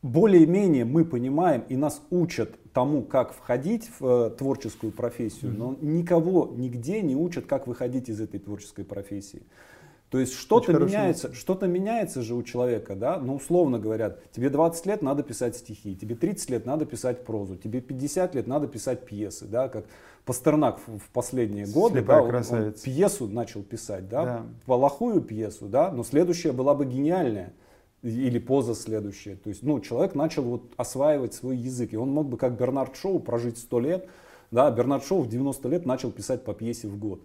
более-менее мы понимаем и нас учат тому, как входить в э, творческую профессию, но никого нигде не учат, как выходить из этой творческой профессии. То есть что-то меняется, что-то меняется же у человека, да, ну условно говорят, тебе 20 лет надо писать стихи, тебе 30 лет надо писать прозу, тебе 50 лет надо писать пьесы, да, как Пастернак в последние годы, да, он, он пьесу начал писать, да, да, плохую пьесу, да, но следующая была бы гениальная. Или поза следующая. То есть, ну, человек начал вот осваивать свой язык, и он мог бы, как Бернард Шоу, прожить 100 лет. Да, Бернард Шоу в 90 лет начал писать по пьесе в год.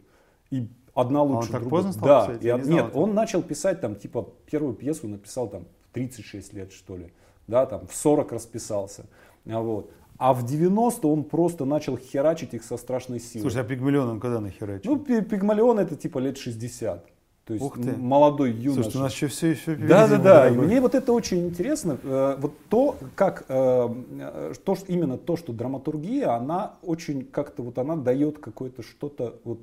И одна а лучше он так другой. поздно стал да, писать? Я, не нет, это. он начал писать там, типа, первую пьесу написал там в 36 лет, что ли. Да, там в 40 расписался. А вот. А в 90 он просто начал херачить их со страшной силой. Слушай, а Пигмалион он когда нахерачил? Ну, Пигмалион это типа лет 60. То есть Ух ты. молодой юноша. Слушай, у нас еще все еще Да, да, да. И мне вот это очень интересно. Э, вот то, как э, то, что, именно то, что драматургия, она очень как-то вот она дает какое-то что-то вот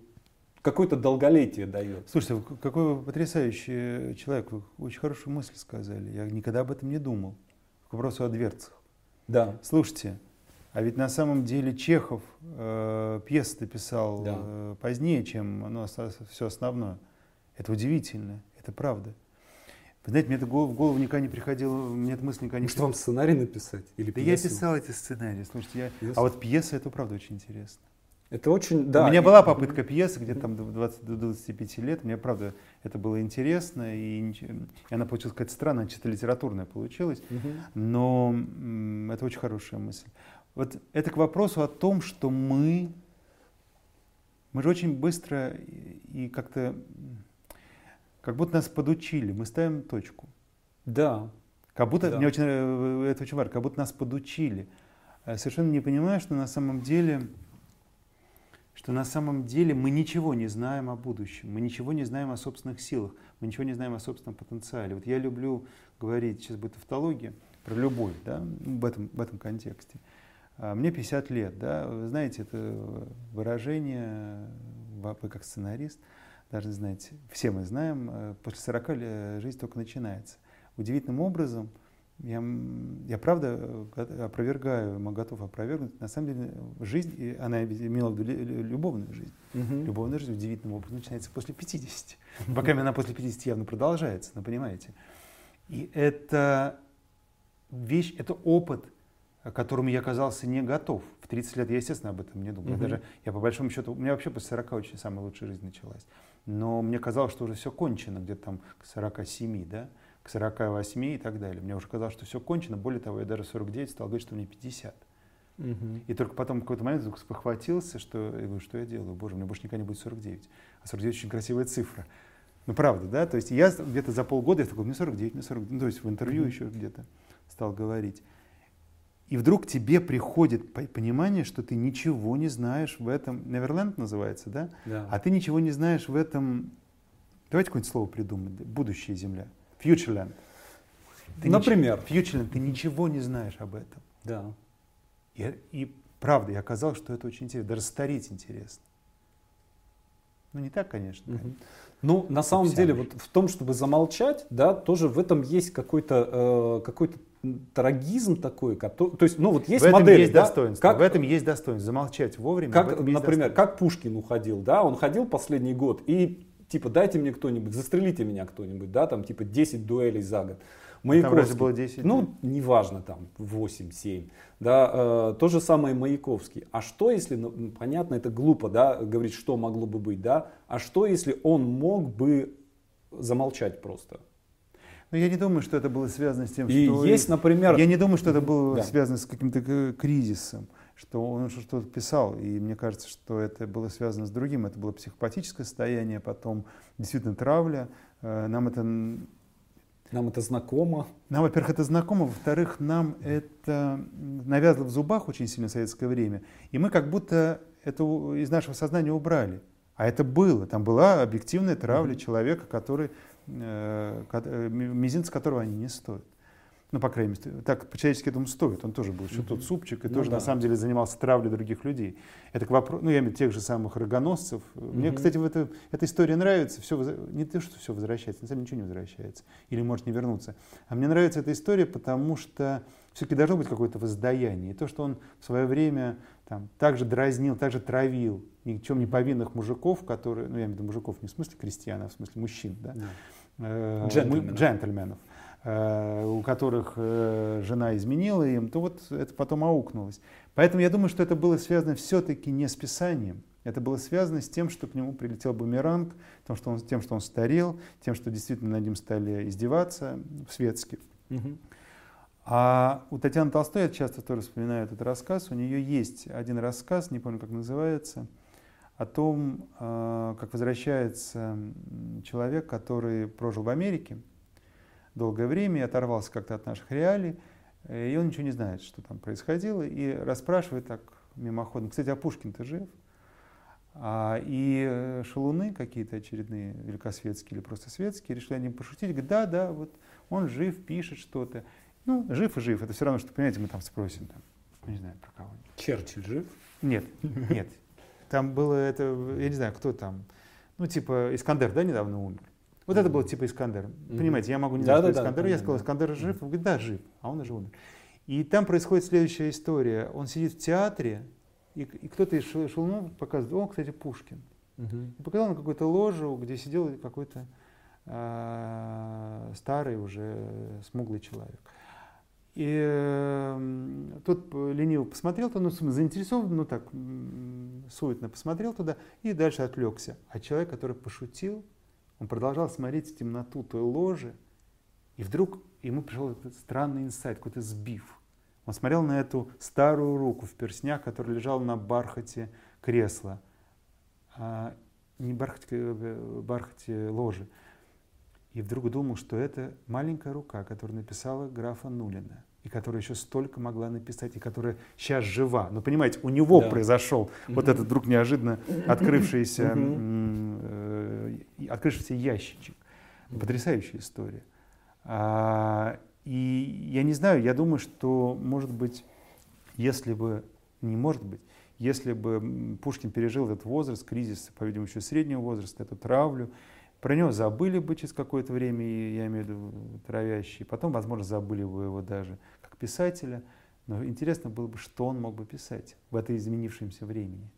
какое-то долголетие дает. Слушайте, какой вы потрясающий человек, вы очень хорошую мысль сказали. Я никогда об этом не думал. К вопросу о дверцах. Да. Слушайте, а ведь на самом деле Чехов э, пьесы писал да. э, позднее, чем ну, все основное. Это удивительно, это правда. Вы знаете, мне это в голову никогда не приходило, мне эта мысль никогда не Может, вам сценарий написать? Или да пьесу? я писал эти сценарии, слушайте, я... Пьесу? а вот пьеса, это правда очень интересно. Это очень, да. У меня была попытка пьесы где-то там до, 20, до 25 лет, мне правда это было интересно, и, и она получилась какая-то странная, чисто литературная получилась, угу. но м, это очень хорошая мысль. Вот это к вопросу о том, что мы, мы же очень быстро и как-то как будто нас подучили, мы ставим точку. Да. Как будто, да. мне очень, э, это очень важно, как будто нас подучили. А совершенно не понимаю, что на самом деле, что на самом деле мы ничего не знаем о будущем, мы ничего не знаем о собственных силах, мы ничего не знаем о собственном потенциале. Вот я люблю говорить, сейчас будет автология, про любовь, да, в этом, в этом контексте. А мне 50 лет, да, вы знаете, это выражение, вы как сценарист, должны знать, все мы знаем, э, после 40 лет жизнь только начинается. Удивительным образом, я, я правда э, опровергаю, готов опровергнуть, на самом деле жизнь, она имела в виду любовную жизнь. Угу. Любовная жизнь удивительным образом начинается после 50. Пока она после 50 явно продолжается, ну понимаете. И это вещь, это опыт, к которому я оказался не готов. В 30 лет я, естественно, об этом не думал. Угу. Даже я по большому счету, у меня вообще после 40 очень самая лучшая жизнь началась. Но мне казалось, что уже все кончено, где-то там к 47, да, к 48 и так далее. Мне уже казалось, что все кончено. Более того, я даже в 49 стал говорить, что мне 50. Угу. И только потом в какой-то момент спохватился, что я говорю, что я делаю? Боже, мне больше никогда не будет 49. А 49 очень красивая цифра. Ну, правда, да? То есть я где-то за полгода, я такой, мне 49, мне 49. Ну, то есть в интервью mm еще где-то стал говорить. И вдруг тебе приходит понимание, что ты ничего не знаешь в этом. Неверленд называется, да? да? А ты ничего не знаешь в этом. Давайте какое-нибудь слово придумать. Будущая Земля. Futureland. Ты Например. Нич... Futureland. Ты ничего не знаешь об этом. Да. И, и правда, я оказалось, что это очень интересно. Даже стареть интересно. Ну, не так, конечно. Угу. Ну, на самом деле, вот в том, чтобы замолчать, да, тоже в этом есть какой-то э, какой-то трагизм такой, который, то есть, ну вот есть в этом есть да, достоинство, как, в этом есть достоинство, замолчать вовремя. Как, например, как Пушкин уходил, да, он ходил последний год и типа дайте мне кто-нибудь, застрелите меня кто-нибудь, да, там типа 10 дуэлей за год. Маяковский, там было 10? Ну, неважно, там 8, 7. Да, э, то же самое Маяковский. А что если, ну, понятно, это глупо, да, говорить, что могло бы быть, да, а что если он мог бы замолчать просто? Но я не думаю, что это было связано с тем, и что... есть, например... Я не думаю, что это было да. связано с каким-то кризисом. Что он что-то писал, и мне кажется, что это было связано с другим. Это было психопатическое состояние, потом действительно травля. Э, нам это... Нам это знакомо. Нам, во-первых, это знакомо, во-вторых, нам это навязло в зубах очень сильно в советское время, и мы как будто это из нашего сознания убрали. А это было. Там была объективная травля mm-hmm. человека, который, э, э мизинца которого они не стоят. Ну, по крайней мере, так по-человечески этому стоит. Он тоже был еще mm-hmm. тот супчик и ну, тоже, да. на самом деле, занимался травлей других людей. Это к вопросу, ну, я имею в виду тех же самых рогоносцев. Mm-hmm. Мне, кстати, в это, эта история нравится. Все, не то, что все возвращается, на самом деле ничего не возвращается. Или может не вернуться. А мне нравится эта история, потому что все-таки должно быть какое-то воздаяние. И то, что он в свое время там, также дразнил, также травил ни в чем не повинных мужиков, которые, ну, я имею в виду мужиков не в смысле крестьян, а в смысле мужчин, да? Yeah. Э, джентльменов. джентльменов у которых э, жена изменила им, то вот это потом аукнулось. Поэтому я думаю, что это было связано все-таки не с писанием, это было связано с тем, что к нему прилетел бумеранг, тем, что он, тем, что он старел, тем, что действительно над ним стали издеваться светски. Угу. А у Татьяны Толстой, я часто тоже вспоминаю этот рассказ, у нее есть один рассказ, не помню, как называется, о том, э, как возвращается человек, который прожил в Америке, долгое время и оторвался как-то от наших реалий, и он ничего не знает, что там происходило, и расспрашивает так мимоходом. Кстати, а Пушкин-то жив? А, и э, шалуны какие-то очередные, великосветские или просто светские, решили они пошутить. Говорят, да, да, вот он жив, пишет что-то. Ну, жив и жив. Это все равно, что, понимаете, мы там спросим, там, не знаю, про кого. Черчилль жив? Нет, нет. Там было это, я не знаю, кто там. Ну, типа, Искандер, да, недавно умер. Вот это был типа Искандер. Mm-hmm. Понимаете, я могу не знать, да, да, Искандер. Да, я сказал, Искандер жив. Он говорит, да, жив. А он уже умер. И там происходит следующая история. Он сидит в театре, и, и кто-то из шелунов показывает, о, кстати, Пушкин. И показал на какую-то ложу, где сидел какой-то э, старый уже смуглый человек. И э, тот лениво посмотрел, то, ну, заинтересован, ну так, суетно посмотрел туда и дальше отвлекся. А человек, который пошутил, он продолжал смотреть в темноту той ложи, и вдруг ему пришел этот странный инсайт, какой-то сбив. Он смотрел на эту старую руку в перснях, которая лежала на бархате кресла, а не бархате, э, бархате ложи. И вдруг думал, что это маленькая рука, которая написала графа Нулина и которая еще столько могла написать, и которая сейчас жива. Но понимаете, у него да. произошел mm-hmm. вот этот вдруг неожиданно открывшийся, э, открывшийся ящичек. Потрясающая история. А, и я не знаю, я думаю, что, может быть, если бы, не может быть, если бы Пушкин пережил этот возраст, кризис, по-видимому, еще среднего возраста, эту травлю, про него забыли бы через какое-то время, я имею в виду травящие. Потом, возможно, забыли бы его даже как писателя. Но интересно было бы, что он мог бы писать в это изменившемся времени.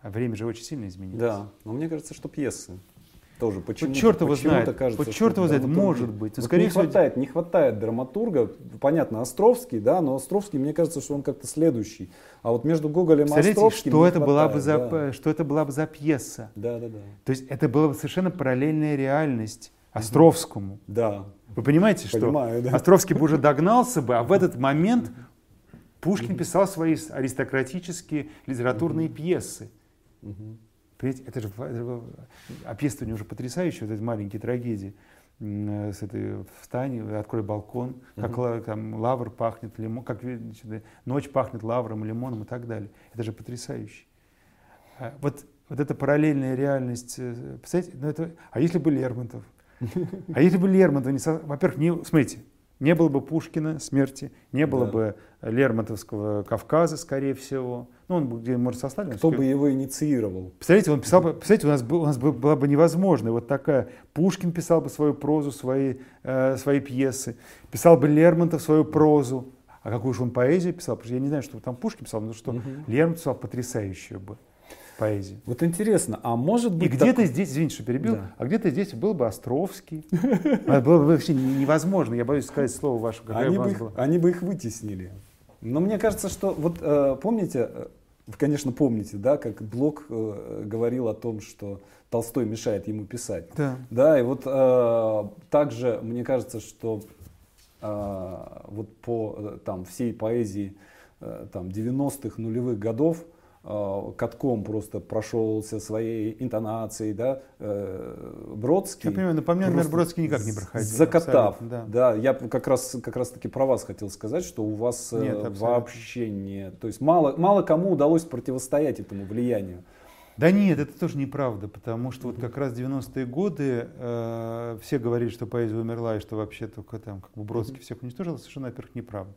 А время же очень сильно изменилось. Да, но мне кажется, что пьесы тоже. Почему, черт его знает. Кажется, Под черт его знает, может быть. Вот скорее не всего... хватает, не хватает драматурга. Понятно, Островский, да, но Островский, мне кажется, что он как-то следующий. А вот между Гоголем и Островским что это, хватает, была бы за, да. что это была бы за пьеса. Да, да, да. То есть это была бы совершенно параллельная реальность Островскому. Да. Вы понимаете, что Понимаю, да. Островский бы уже догнался бы, а в этот [laughs] момент Пушкин писал свои аристократические литературные пьесы. Понимаете, это же, это же описывание уже потрясающее, вот эти маленькие трагедии с этой встань, открой балкон, как uh-huh. там лавр пахнет лимон, как значит, ночь пахнет лавром, лимоном и так далее. Это же потрясающе. А вот, вот эта параллельная реальность, э, представляете, ну это, а если бы Лермонтов? [laughs] А если бы Лермонтов, не, во-первых, не, смотрите, не было бы Пушкина смерти, не было да. бы Лермонтовского Кавказа, скорее всего. Ну, он где, может, со Сталином. Кто бы его инициировал? Представляете, он писал представляете, у нас, у нас была бы невозможно вот такая. Пушкин писал бы свою прозу, свои, э, свои пьесы, писал бы Лермонтов свою прозу. А какую же он поэзию писал? Потому что я не знаю, что там Пушкин писал, но что угу. Лермонтов писал потрясающую бы поэзии. Вот интересно, а может быть... И где-то так... здесь, извините, что перебил, да. а где-то здесь был бы Островский. Это было бы вообще невозможно, я боюсь сказать слово ваше. Они бы их вытеснили. Но мне кажется, что вот э, помните, э, вы, конечно, помните, да, как Блок э, говорил о том, что Толстой мешает ему писать. Да. Да, и вот э, также мне кажется, что э, вот по там всей поэзии э, там 90-х, нулевых годов, катком просто прошелся своей интонацией, да, э, Бродский. Я понимаю, но по мне, наверное, Бродский никак не проходил. Закатав, да. да. Я как раз, как раз таки про вас хотел сказать, что у вас Нет, вообще не... То есть мало, мало кому удалось противостоять этому влиянию. Да нет, это тоже неправда, потому что вот как раз 90-е годы э, все говорили, что поэзия умерла и что вообще только там как бы Бродский всех уничтожил, совершенно, во-первых, неправда.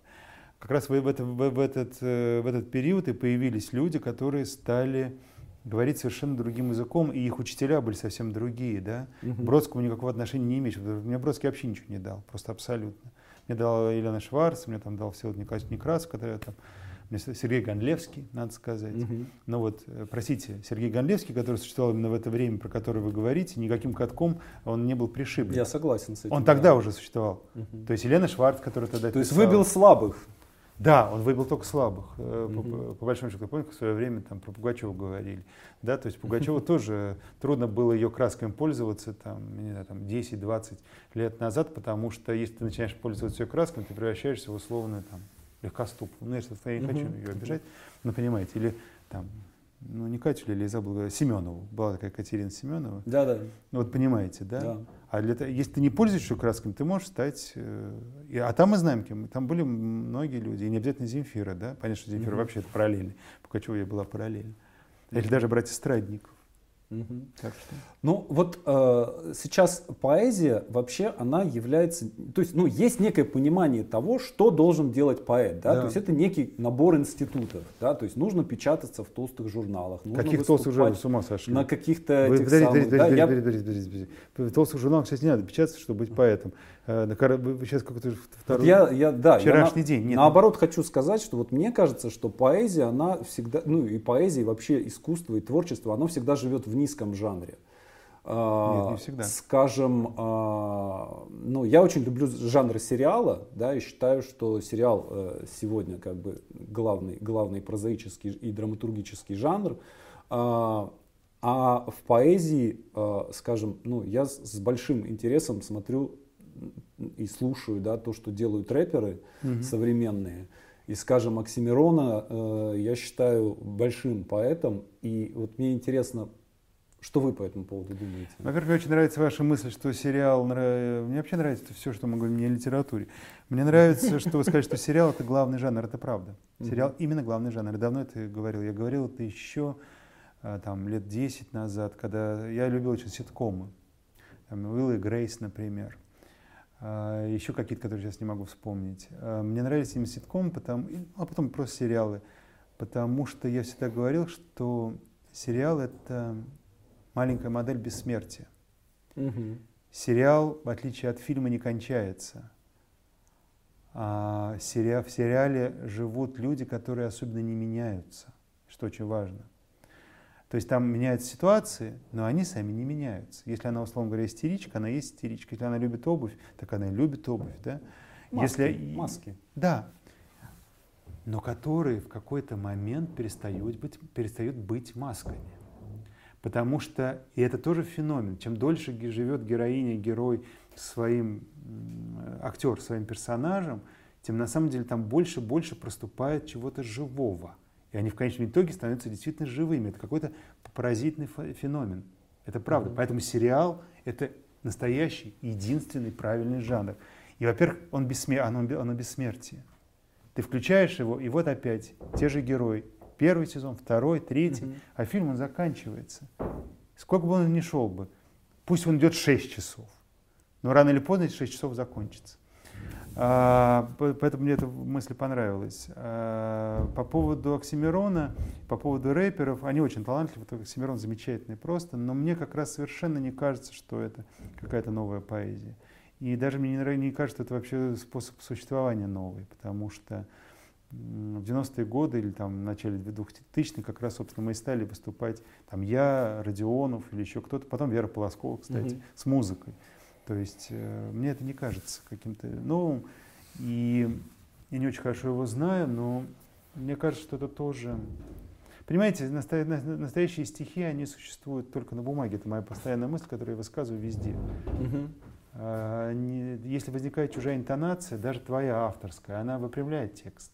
Как раз в, этот, в, этот, э, в этот период и появились люди, которые стали говорить совершенно другим языком, и их учителя были совсем другие, да. Угу. Бродскому никакого отношения не имеет. Мне Бродский вообще ничего не дал, просто абсолютно. Мне дал Елена Шварц, мне там дал Всеволод Николаевич Некрасов, который я там Сергей Гонлевский, надо сказать. Угу. Но вот, э, простите, Сергей Гонлевский, который существовал именно в это время, про которое вы говорите, никаким катком он не был пришиблен. Я согласен с этим. Он тогда уже существовал. Угу. То есть Елена Шварц, которая тогда То есть выбил слабых. Да, он выбил только слабых. Угу. По, по большому счету, помню, в свое время там про Пугачева говорили. Да, то есть [laughs] Пугачева тоже трудно было ее красками пользоваться там, не знаю, там 10-20 лет назад, потому что если ты начинаешь пользоваться ее красками, ты превращаешься в условную там легкоступную. Ну, я, я не хочу ее обижать, но понимаете, или там, ну не Катю или забыл, Семенову, была такая Катерина Семенова. Да, да. Ну вот понимаете, да? да. А для, если ты не пользуешься красками, ты можешь стать... Э, и, а там мы знаем, кем. Там были многие люди, и не обязательно Земфира, да? Понятно, что Земфира mm-hmm. вообще это параллельно. Пугачева я была параллельно. Или даже братья Страдников. Угу. Так что. Ну вот э, сейчас поэзия вообще она является, то есть ну есть некое понимание того, что должен делать поэт, да, да. то есть это некий набор институтов, да, то есть нужно печататься в толстых журналах, нужно каких толстых журналах с ума сошли? На каких-то Вы, этих самых, подождите, да, подождите, я... подождите, подождите. В толстых журналах, кстати, не надо печататься, чтобы быть поэтом. Э, сейчас какой-то второй, я, я, да, вчерашний я день. Нет, наоборот, хочу сказать, что вот мне кажется, что поэзия, она всегда, ну и поэзия, и вообще искусство и творчество, оно всегда живет в низком жанре. А, Нет, не всегда. Скажем, а, ну, я очень люблю жанр сериала, да, и считаю, что сериал э, сегодня как бы главный, главный прозаический и драматургический жанр. А, а в поэзии, скажем, ну, я с большим интересом смотрю и слушаю да, то, что делают рэперы угу. современные. И, скажем, Оксимирона э, я считаю большим поэтом. И вот мне интересно, что вы по этому поводу думаете? Во-первых, мне очень нравится ваша мысль, что сериал... Мне вообще нравится все, что мы говорим не о литературе. Мне нравится, что вы сказали, что сериал — это главный жанр. Это правда. Сериал именно главный жанр. Давно это говорил. Я говорил это еще э, там, лет 10 назад, когда я любил очень ситкомы. Там, Уилл и Грейс, например. А, еще какие-то, которые сейчас не могу вспомнить. А, мне нравились именно ситком, потому, а потом просто сериалы, потому что я всегда говорил, что сериал — это маленькая модель бессмертия. Угу. Сериал, в отличие от фильма, не кончается. А сериал, в сериале живут люди, которые особенно не меняются, что очень важно. То есть там меняются ситуации, но они сами не меняются. Если она, условно говоря, истеричка, она есть истеричка. Если она любит обувь, так она и любит обувь. Да? Маски, Если... маски. Да. Но которые в какой-то момент перестают быть, перестают быть масками. Потому что, и это тоже феномен, чем дольше живет героиня, герой своим, актер своим персонажем, тем на самом деле там больше и больше проступает чего-то живого. И они в конечном итоге становятся действительно живыми. Это какой-то паразитный феномен. Это правда. Mm-hmm. Поэтому сериал — это настоящий, единственный правильный жанр. И, во-первых, он, бессмер... он, он бессмертие. Ты включаешь его, и вот опять те же герои. Первый сезон, второй, третий, mm-hmm. а фильм он заканчивается. Сколько бы он ни шел бы, пусть он идет 6 часов, но рано или поздно эти 6 часов закончатся. А, поэтому мне эта мысль понравилась. А, по поводу Оксимирона, по поводу рэперов, они очень талантливы, Оксимирон замечательный просто, но мне как раз совершенно не кажется, что это какая-то новая поэзия. И даже мне не, не кажется, что это вообще способ существования новый, потому что в 90-е годы или там в начале 2000-х как раз, собственно, мы и стали выступать, там я, Родионов или еще кто-то, потом Вера Полоскова, кстати, mm-hmm. с музыкой. То есть э, мне это не кажется каким-то новым. И я не очень хорошо его знаю, но мне кажется, что это тоже... Понимаете, настоящие стихи, они существуют только на бумаге. Это моя постоянная мысль, которую я высказываю везде. Угу. Если возникает чужая интонация, даже твоя авторская, она выпрямляет текст.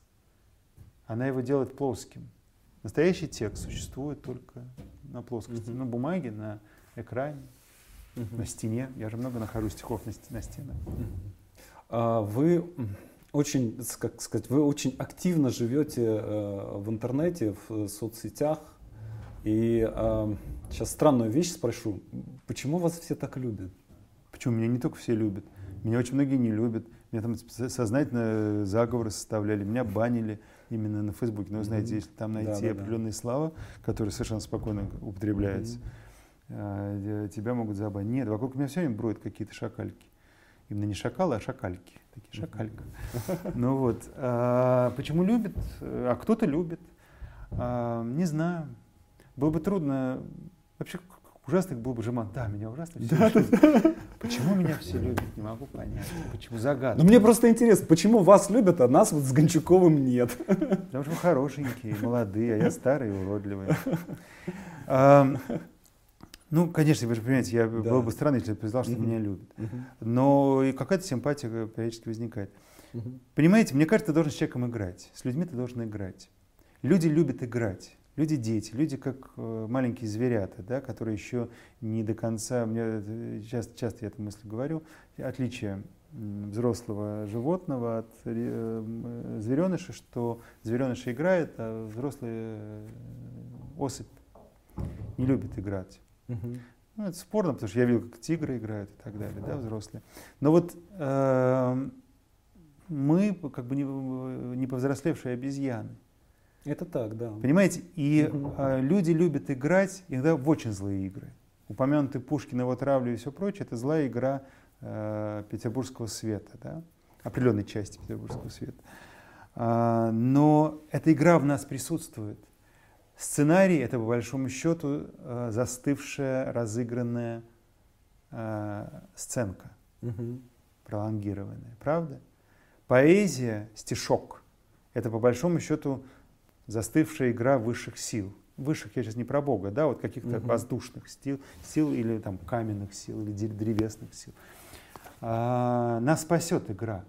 Она его делает плоским. Настоящий текст существует только на плоскости, Мгм. на бумаге, на экране, Мгм. на стене. Я же много нахожу стихов на, на стенах. А Вы очень, как сказать, вы очень активно живете э, в интернете, в э, соцсетях. И сейчас странную вещь спрошу. Почему вас все так любят? Почему? Меня не только все любят. Меня очень многие не любят. Меня там со- сознательно заговоры составляли, меня банили именно на Фейсбуке. Но вы знаете, если там найти Да-да-да. определенные слова, которые совершенно спокойно употребляются, э, тебя могут забанить. Нет, вокруг меня все время броют какие-то шакальки. Именно не шакалы, а шакальки. Такие шакалька. Ну вот. а почему любят? А кто-то любит. А, не знаю. Было бы трудно. Вообще ужасно было бы жеман. Да, меня ужасно все любят. Почему меня все любят? Не могу понять. Почему загадка? Ну мне просто интересно, почему вас любят, а нас вот с Гончуковым нет? Потому что вы хорошенькие, молодые, а я старый и уродливый. [laughs] А, Ну, конечно, вы же понимаете, я Да. было бы странно, если бы признал, что Мгм. меня любят. Но и какая-то симпатия периодически возникает. Мгм. Понимаете, мне кажется, ты должен с человеком играть. С людьми ты должен играть. Люди любят играть. Люди дети, люди как э, маленькие зверята, да, которые еще не до конца, мне это- часто, часто я эту мысль говорю, отличие взрослого животного от э, звереныша, что звереныш играет, а взрослый э, особь не любит играть. Ну, это спорно, потому что я видел, как тигры играют и так далее, да, взрослые. Но вот эм, мы как бы не, не повзрослевшие обезьяны. Это так, да. Понимаете? И э, люди любят играть иногда в очень злые игры. Упомянутый Пушкин, его травлю и все прочее, это злая игра э, петербургского света, да? определенной части петербургского света. А, но эта игра в нас присутствует. Сценарий это по большому счету э, застывшая, разыгранная э, сценка, Мгм. пролонгированная, правда? Поэзия, стишок это по большому счету застывшая игра высших сил. Высших, я сейчас не про Бога, да, вот каких-то Мгм. воздушных сил, сил или там каменных сил, или древесных сил. А, нас спасет игра.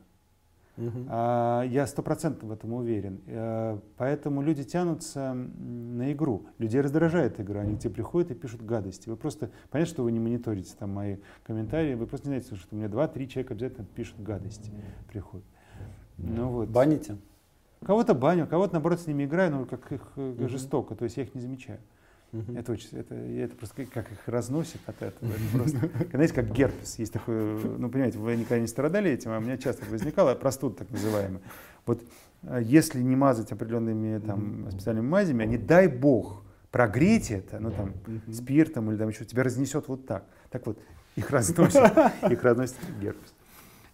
Мгм. А, я стопроцентно в этом уверен. Э, Поэтому люди тянутся на игру. Людей раздражает игра. Они к тебе приходят и пишут гадости. Вы просто, понятно, что вы не мониторите там мои комментарии, вы просто не знаете, что у меня два-три человека обязательно пишут гадости. Приходят. Ну вот. Баните? Кого-то баню, кого-то наоборот с ними играю, но как их Мгм. жестоко, то есть я их не замечаю. Мгм. Это очень, это, это просто как- их разносит от этого. Это просто, знаете, как герпес. Есть такой, ну, понимаете, вы никогда не страдали этим, а у меня часто возникало, простуда так называемая. Вот э, если не мазать определенными там специальными мазями, они, дай бог, прогреть это, ну, там, спиртом или там еще, тебя разнесет вот так. Так вот, их разносит, [laughs] их разносит герпес.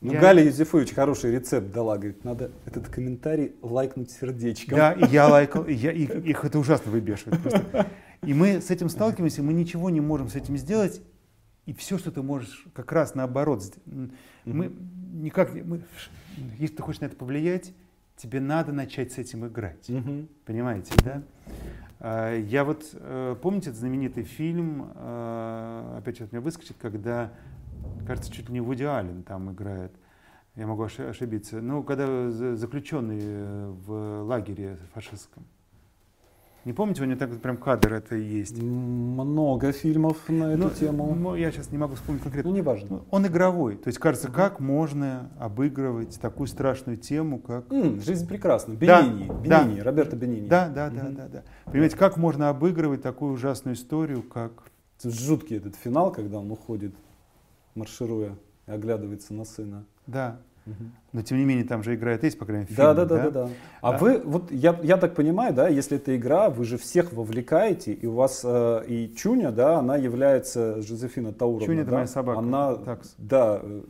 Ну, Я- Галя Юзефович хороший рецепт дала. Говорит, надо этот комментарий лайкнуть сердечком. Да, и я [laughs] лайкал, я, их, их это ужасно выбешивает. просто. И мы с этим сталкиваемся, мы ничего не можем с этим сделать, и все, что ты можешь как раз наоборот, мы никак, не- мы, если ты хочешь на это повлиять, тебе надо начать с этим играть. Мгм. Понимаете, да? А, Я вот, э, помните этот знаменитый фильм, э, опять сейчас мне выскочит, когда, кажется, чуть ли не Вуди Аллен там играет, я могу оши- ошибиться, ну, когда за- заключенный э, в лагере фашистском. Не помните, у него так прям кадр это и есть? Много фильмов на эту Ну, тему. ну, я сейчас не могу вспомнить конкретно. Ну, неважно. Он игровой. То есть, кажется, как можно обыгрывать такую страшную тему, как М, Жизнь прекрасна. Да, Бенини. да. Бенини. Роберто Бенини. Да, да, да, Мгм. да, да. Понимаете, как можно обыгрывать такую ужасную историю, как Жуткий этот финал, когда он уходит, маршируя, и оглядывается на сына. да. Мгм. Но тем не менее там же играет Эйс, по крайней мере, Да, да, да, да, да. А Да. вы, вот я, я так понимаю, да, если это игра, вы же всех вовлекаете, и у вас э, и Чуня, да, она является Жозефина Тауровна. Чуня это да? моя собака. Она, Такс. да, э,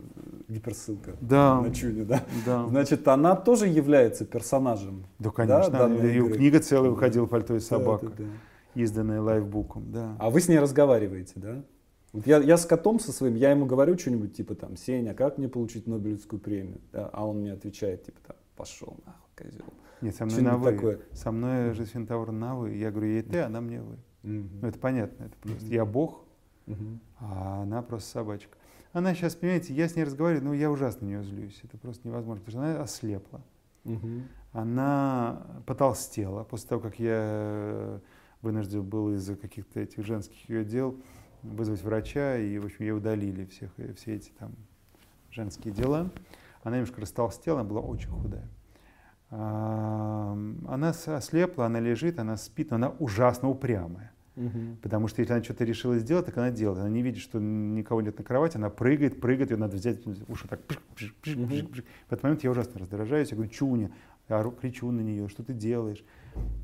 гиперссылка Да, на Чуню, да. да. Значит, она тоже является персонажем. Да, конечно. и игры. книга целая выходила «Пальто и собака», Да, да, да. изданная лайфбуком, да. А вы с ней разговариваете, да? Вот я, я с котом со своим, я ему говорю что-нибудь типа там, Сеня, как мне получить Нобелевскую премию? Да, а он мне отвечает типа там, пошел нахуй, козел. Нет, со мной на «вы». такое. Со мной Жозефин Таур на «вы». Я говорю, ей ты, она мне «вы». Ну, это понятно, это просто. Я бог, Мгм. а она просто собачка. Она сейчас, понимаете, я с ней разговариваю, но я ужасно на нее злюсь. Это просто невозможно, потому что она ослепла. Мгм. она потолстела после того, как я вынужден был из-за каких-то этих женских ее дел вызвать врача, и, в общем, ей удалили всех, все эти там женские дела. Она немножко растолстела, она была очень худая. Она ослепла, она лежит, она спит, но она ужасно упрямая. Угу. Потому что если она что-то решила сделать, так она делает. Она не видит, что никого нет на кровати, она прыгает, прыгает, ее надо взять, уши так. Пш, пш, пш, пш, пш. В этот момент я ужасно раздражаюсь, я говорю, Чуня, я кричу на нее, что ты делаешь?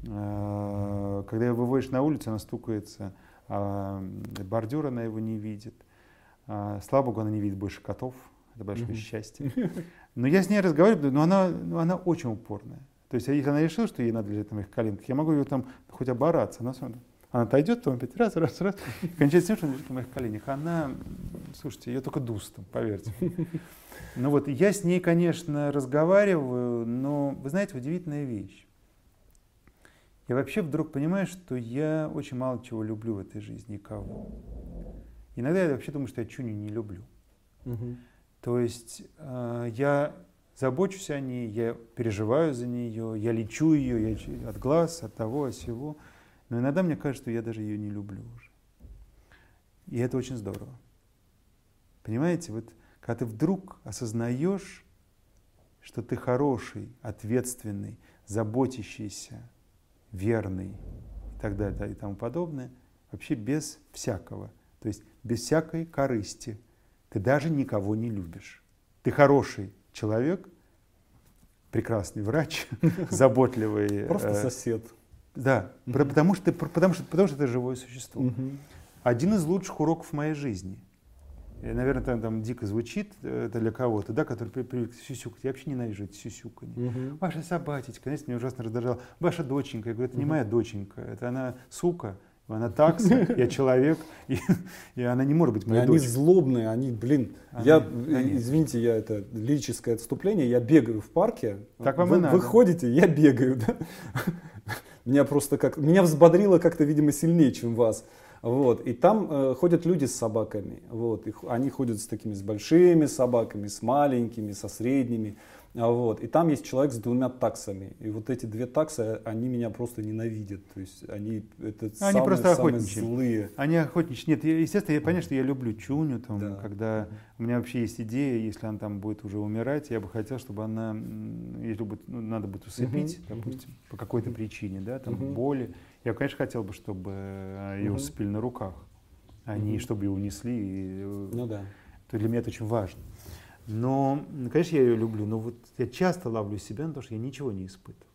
А, когда ее выводишь на улицу, она стукается, а бордюр она его не видит. А, слава богу, она не видит больше котов, это большое угу. счастье. [laughs] Но я с ней разговариваю, но она, она очень упорная. То есть, если она решила, что ей надо лежать на моих коленках, я могу ее там хоть обораться. Она она отойдет, потом опять раз, раз, раз. Кончается тем, что она лежит на моих коленях. Она, слушайте, ее только дустом, поверьте. [laughs] Ну вот, я с ней, конечно, разговариваю, но, вы знаете, удивительная вещь. Я вообще вдруг понимаю, что я очень мало чего люблю в этой жизни, никого. Иногда я вообще думаю, что я Чуню не люблю. Угу. То есть э, я забочусь о ней, я переживаю за нее, я лечу ее я от глаз, от того, от всего. Но иногда мне кажется, что я даже ее не люблю уже. И это очень здорово. Понимаете, вот когда ты вдруг осознаешь, что ты хороший, ответственный, заботящийся, верный и так далее и тому подобное, вообще без всякого, то есть без всякой корысти. Ты даже никого не любишь. Ты хороший человек, прекрасный врач, [laughs] заботливый. Просто э, сосед. Да, потому, что ты, потому, что, потому что ты живое существо. Один из лучших уроков в моей жизни. И, наверное, там, там дико звучит э, это для кого-то, да, который привык сюсюкать. Я вообще ненавижу эти сюсюканье. Угу. Ваша собачечка, знаете, меня ужасно раздражало. Ваша доченька. Я говорю, это угу. не моя доченька, это она сука. Она такса, я человек, и, и она не может быть моей Они дочкой. злобные, они, блин, они, я, они... извините, я это лирическое отступление, я бегаю в парке, так вам вы, и надо. вы ходите, я бегаю, да? Меня просто как, меня взбодрило как-то, видимо, сильнее, чем вас. Вот. И там э, ходят люди с собаками. Вот. Их, они ходят с такими с большими собаками, с маленькими, со средними. А вот. И там есть человек с двумя таксами. И вот эти две таксы, они меня просто ненавидят. То есть они это они самые, просто самые злые. Они охотничьи. Нет, естественно, я понятно, что я люблю Чуню, там, да. когда у меня вообще есть идея, если она там будет уже умирать, я бы хотел, чтобы она, если будет, ну, надо будет усыпить, угу, допустим, угу. по какой-то причине, да, там угу. боли. Я, конечно, хотел бы, чтобы ее угу. усыпили на руках, а угу. не чтобы ее унесли. И, э, ну да. То для меня это очень важно. Но, конечно, я ее люблю, но вот я часто ловлю себя на то, что я ничего не испытываю.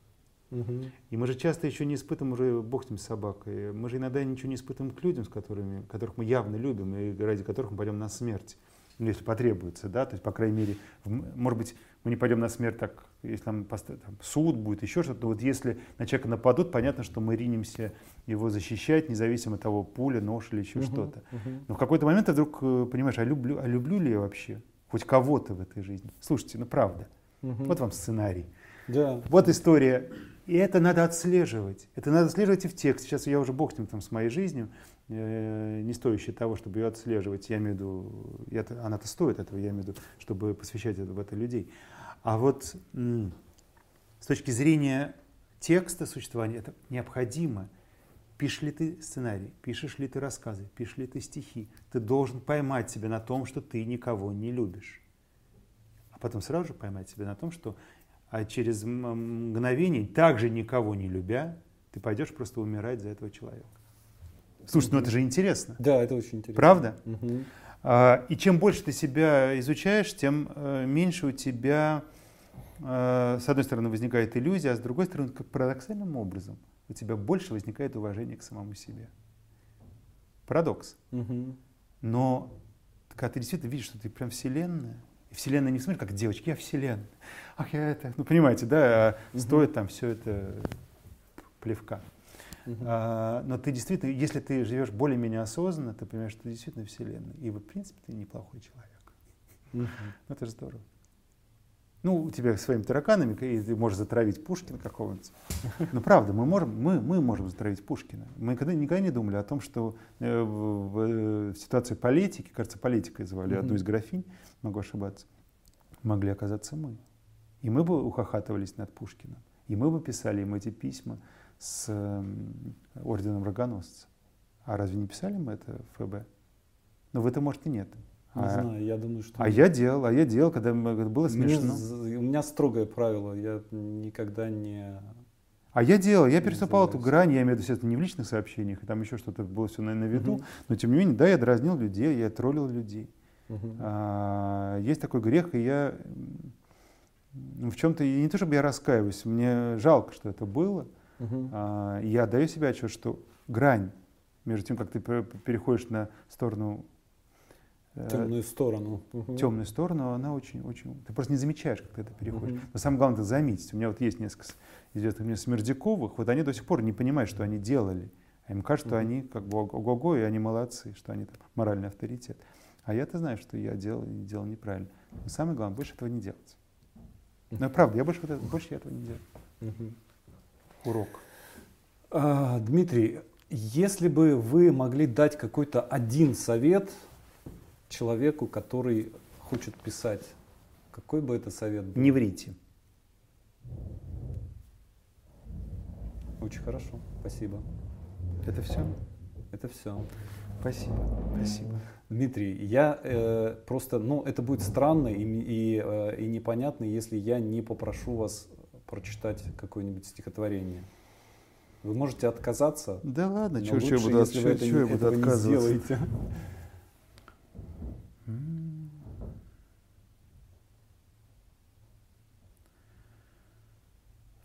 Угу. И мы же часто еще не испытываем уже, бог с ним, собакой, мы же иногда ничего не испытываем к людям, с которыми, которых мы явно любим и ради которых мы пойдем на смерть, ну, если потребуется, да, то есть, по крайней мере, может быть, мы не пойдем на смерть так, если там, там суд будет, еще что-то, но вот если на человека нападут, понятно, что мы ринемся его защищать, независимо от того, пуля, нож или еще угу, что-то. Угу. Но в какой-то момент ты вдруг э, понимаешь, а люблю, а люблю ли я вообще? хоть кого-то в этой жизни. Слушайте, ну правда. Угу. Вот вам сценарий. Да. Вот история. И это надо отслеживать. Это надо отслеживать и в тексте. Сейчас я уже бог с ним там с моей жизнью, э, не стоящий того, чтобы ее отслеживать. Я имею в виду, она-то стоит этого, я имею в виду, чтобы посвящать это, в это людей. А вот с точки зрения текста существования это необходимо. Пишешь ли ты сценарий, пишешь ли ты рассказы, пишешь ли ты стихи, ты должен поймать себя на том, что ты никого не любишь. А потом сразу же поймать себя на том, что а через мгновение, также никого не любя, ты пойдешь просто умирать за этого человека. Слушай, ну это же интересно. Да, это очень интересно. Правда? Угу. И чем больше ты себя изучаешь, тем э, меньше у тебя, э, с одной стороны, возникает иллюзия, а с другой стороны, как парадоксальным образом – у тебя больше возникает уважение к самому себе. Парадокс. Угу. Но когда ты действительно видишь, что ты прям вселенная, и вселенная не смотрит, как девочки, я вселенная. Ах, я это, ну понимаете, да, угу. стоит там все это плевка. Угу. А, но ты действительно, если ты живешь более-менее осознанно, ты понимаешь, что ты действительно вселенная. И в принципе ты неплохой человек. Ну, это же здорово. Ну, у тебя своими тараканами, и ты можешь затравить Пушкина какого-нибудь. Но правда, мы можем, мы, мы можем затравить Пушкина. Мы никогда, никогда не думали о том, что э, в, в, э, ситуации политики, кажется, политикой звали mm-hmm. одну из графинь, могу ошибаться, могли оказаться мы. И мы бы ухахатывались над Пушкиным. И мы бы писали им эти письма с орденом рогоносца. А разве не писали мы это в ФБ? Но вы-то, может, и нет. Не а, знаю, я думаю, что... А я делал, а я делал, когда было смешно. Мне, у меня строгое правило, я никогда не... А я делал, я переступал эту грань, я имею в виду, естественно, не в личных сообщениях, и там еще что-то было все на, на виду, угу. но тем не менее, да, я дразнил людей, я троллил людей. Угу. А, есть такой грех, и я ну, в чем-то, не то чтобы я раскаиваюсь, мне жалко, что это было. Угу. А, я даю себе отчет, что грань между тем, как ты переходишь на сторону темную сторону. Темную сторону, она очень, очень. Ты просто не замечаешь, как ты это переходишь. Но самое главное это заметить. У меня вот есть несколько известных мне Смердяковых, вот они до сих пор не понимают, что они делали. А им кажется, что они как бы ого-го, и они молодцы, что они там моральный авторитет. А я-то знаю, что я делал и делал неправильно. Но самое главное, больше этого не делать. Но правда, я больше, больше этого не делаю. Угу. Урок. А, Дмитрий, если бы вы могли дать какой-то один совет человеку, который хочет писать, какой бы это совет был? Не врите. Очень хорошо, спасибо. Это все? Это все. Спасибо, спасибо. Дмитрий, я э, просто, ну, это будет странно и, и, э, и непонятно, если я не попрошу вас прочитать какое-нибудь стихотворение. Вы можете отказаться. Да ладно, что, я буду, если что, вы это, что я буду отказываться. Не сделаете.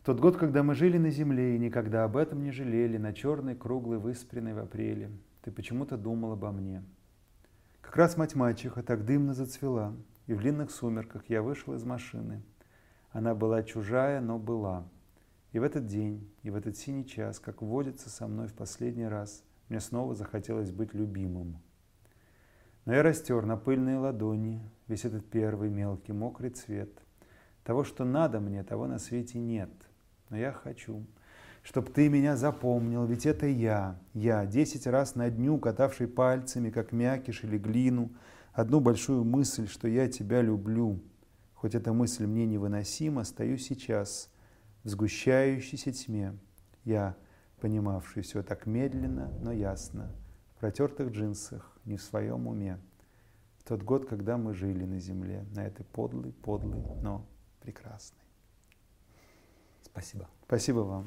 В тот год, когда мы жили на земле и никогда об этом не жалели, на черной круглой выспренной в апреле, ты почему-то думал обо мне. Как раз мать-мачеха так дымно зацвела, и в длинных сумерках я вышел из машины. Она была чужая, но была — и в этот день, и в этот синий час, как водится со мной в последний раз, мне снова захотелось быть любимым. Но я растер на пыльные ладони весь этот первый мелкий мокрый цвет. Того, что надо мне, того на свете нет. Но я хочу, чтоб ты меня запомнил, ведь это я, я, десять раз на дню, катавший пальцами, как мякиш или глину, одну большую мысль, что я тебя люблю. Хоть эта мысль мне невыносима, стою сейчас, в сгущающейся тьме я, понимавший все так медленно, но ясно, в протертых джинсах, не в своем уме, в тот год, когда мы жили на земле, на этой подлой, подлой, но прекрасной. Спасибо. Спасибо вам.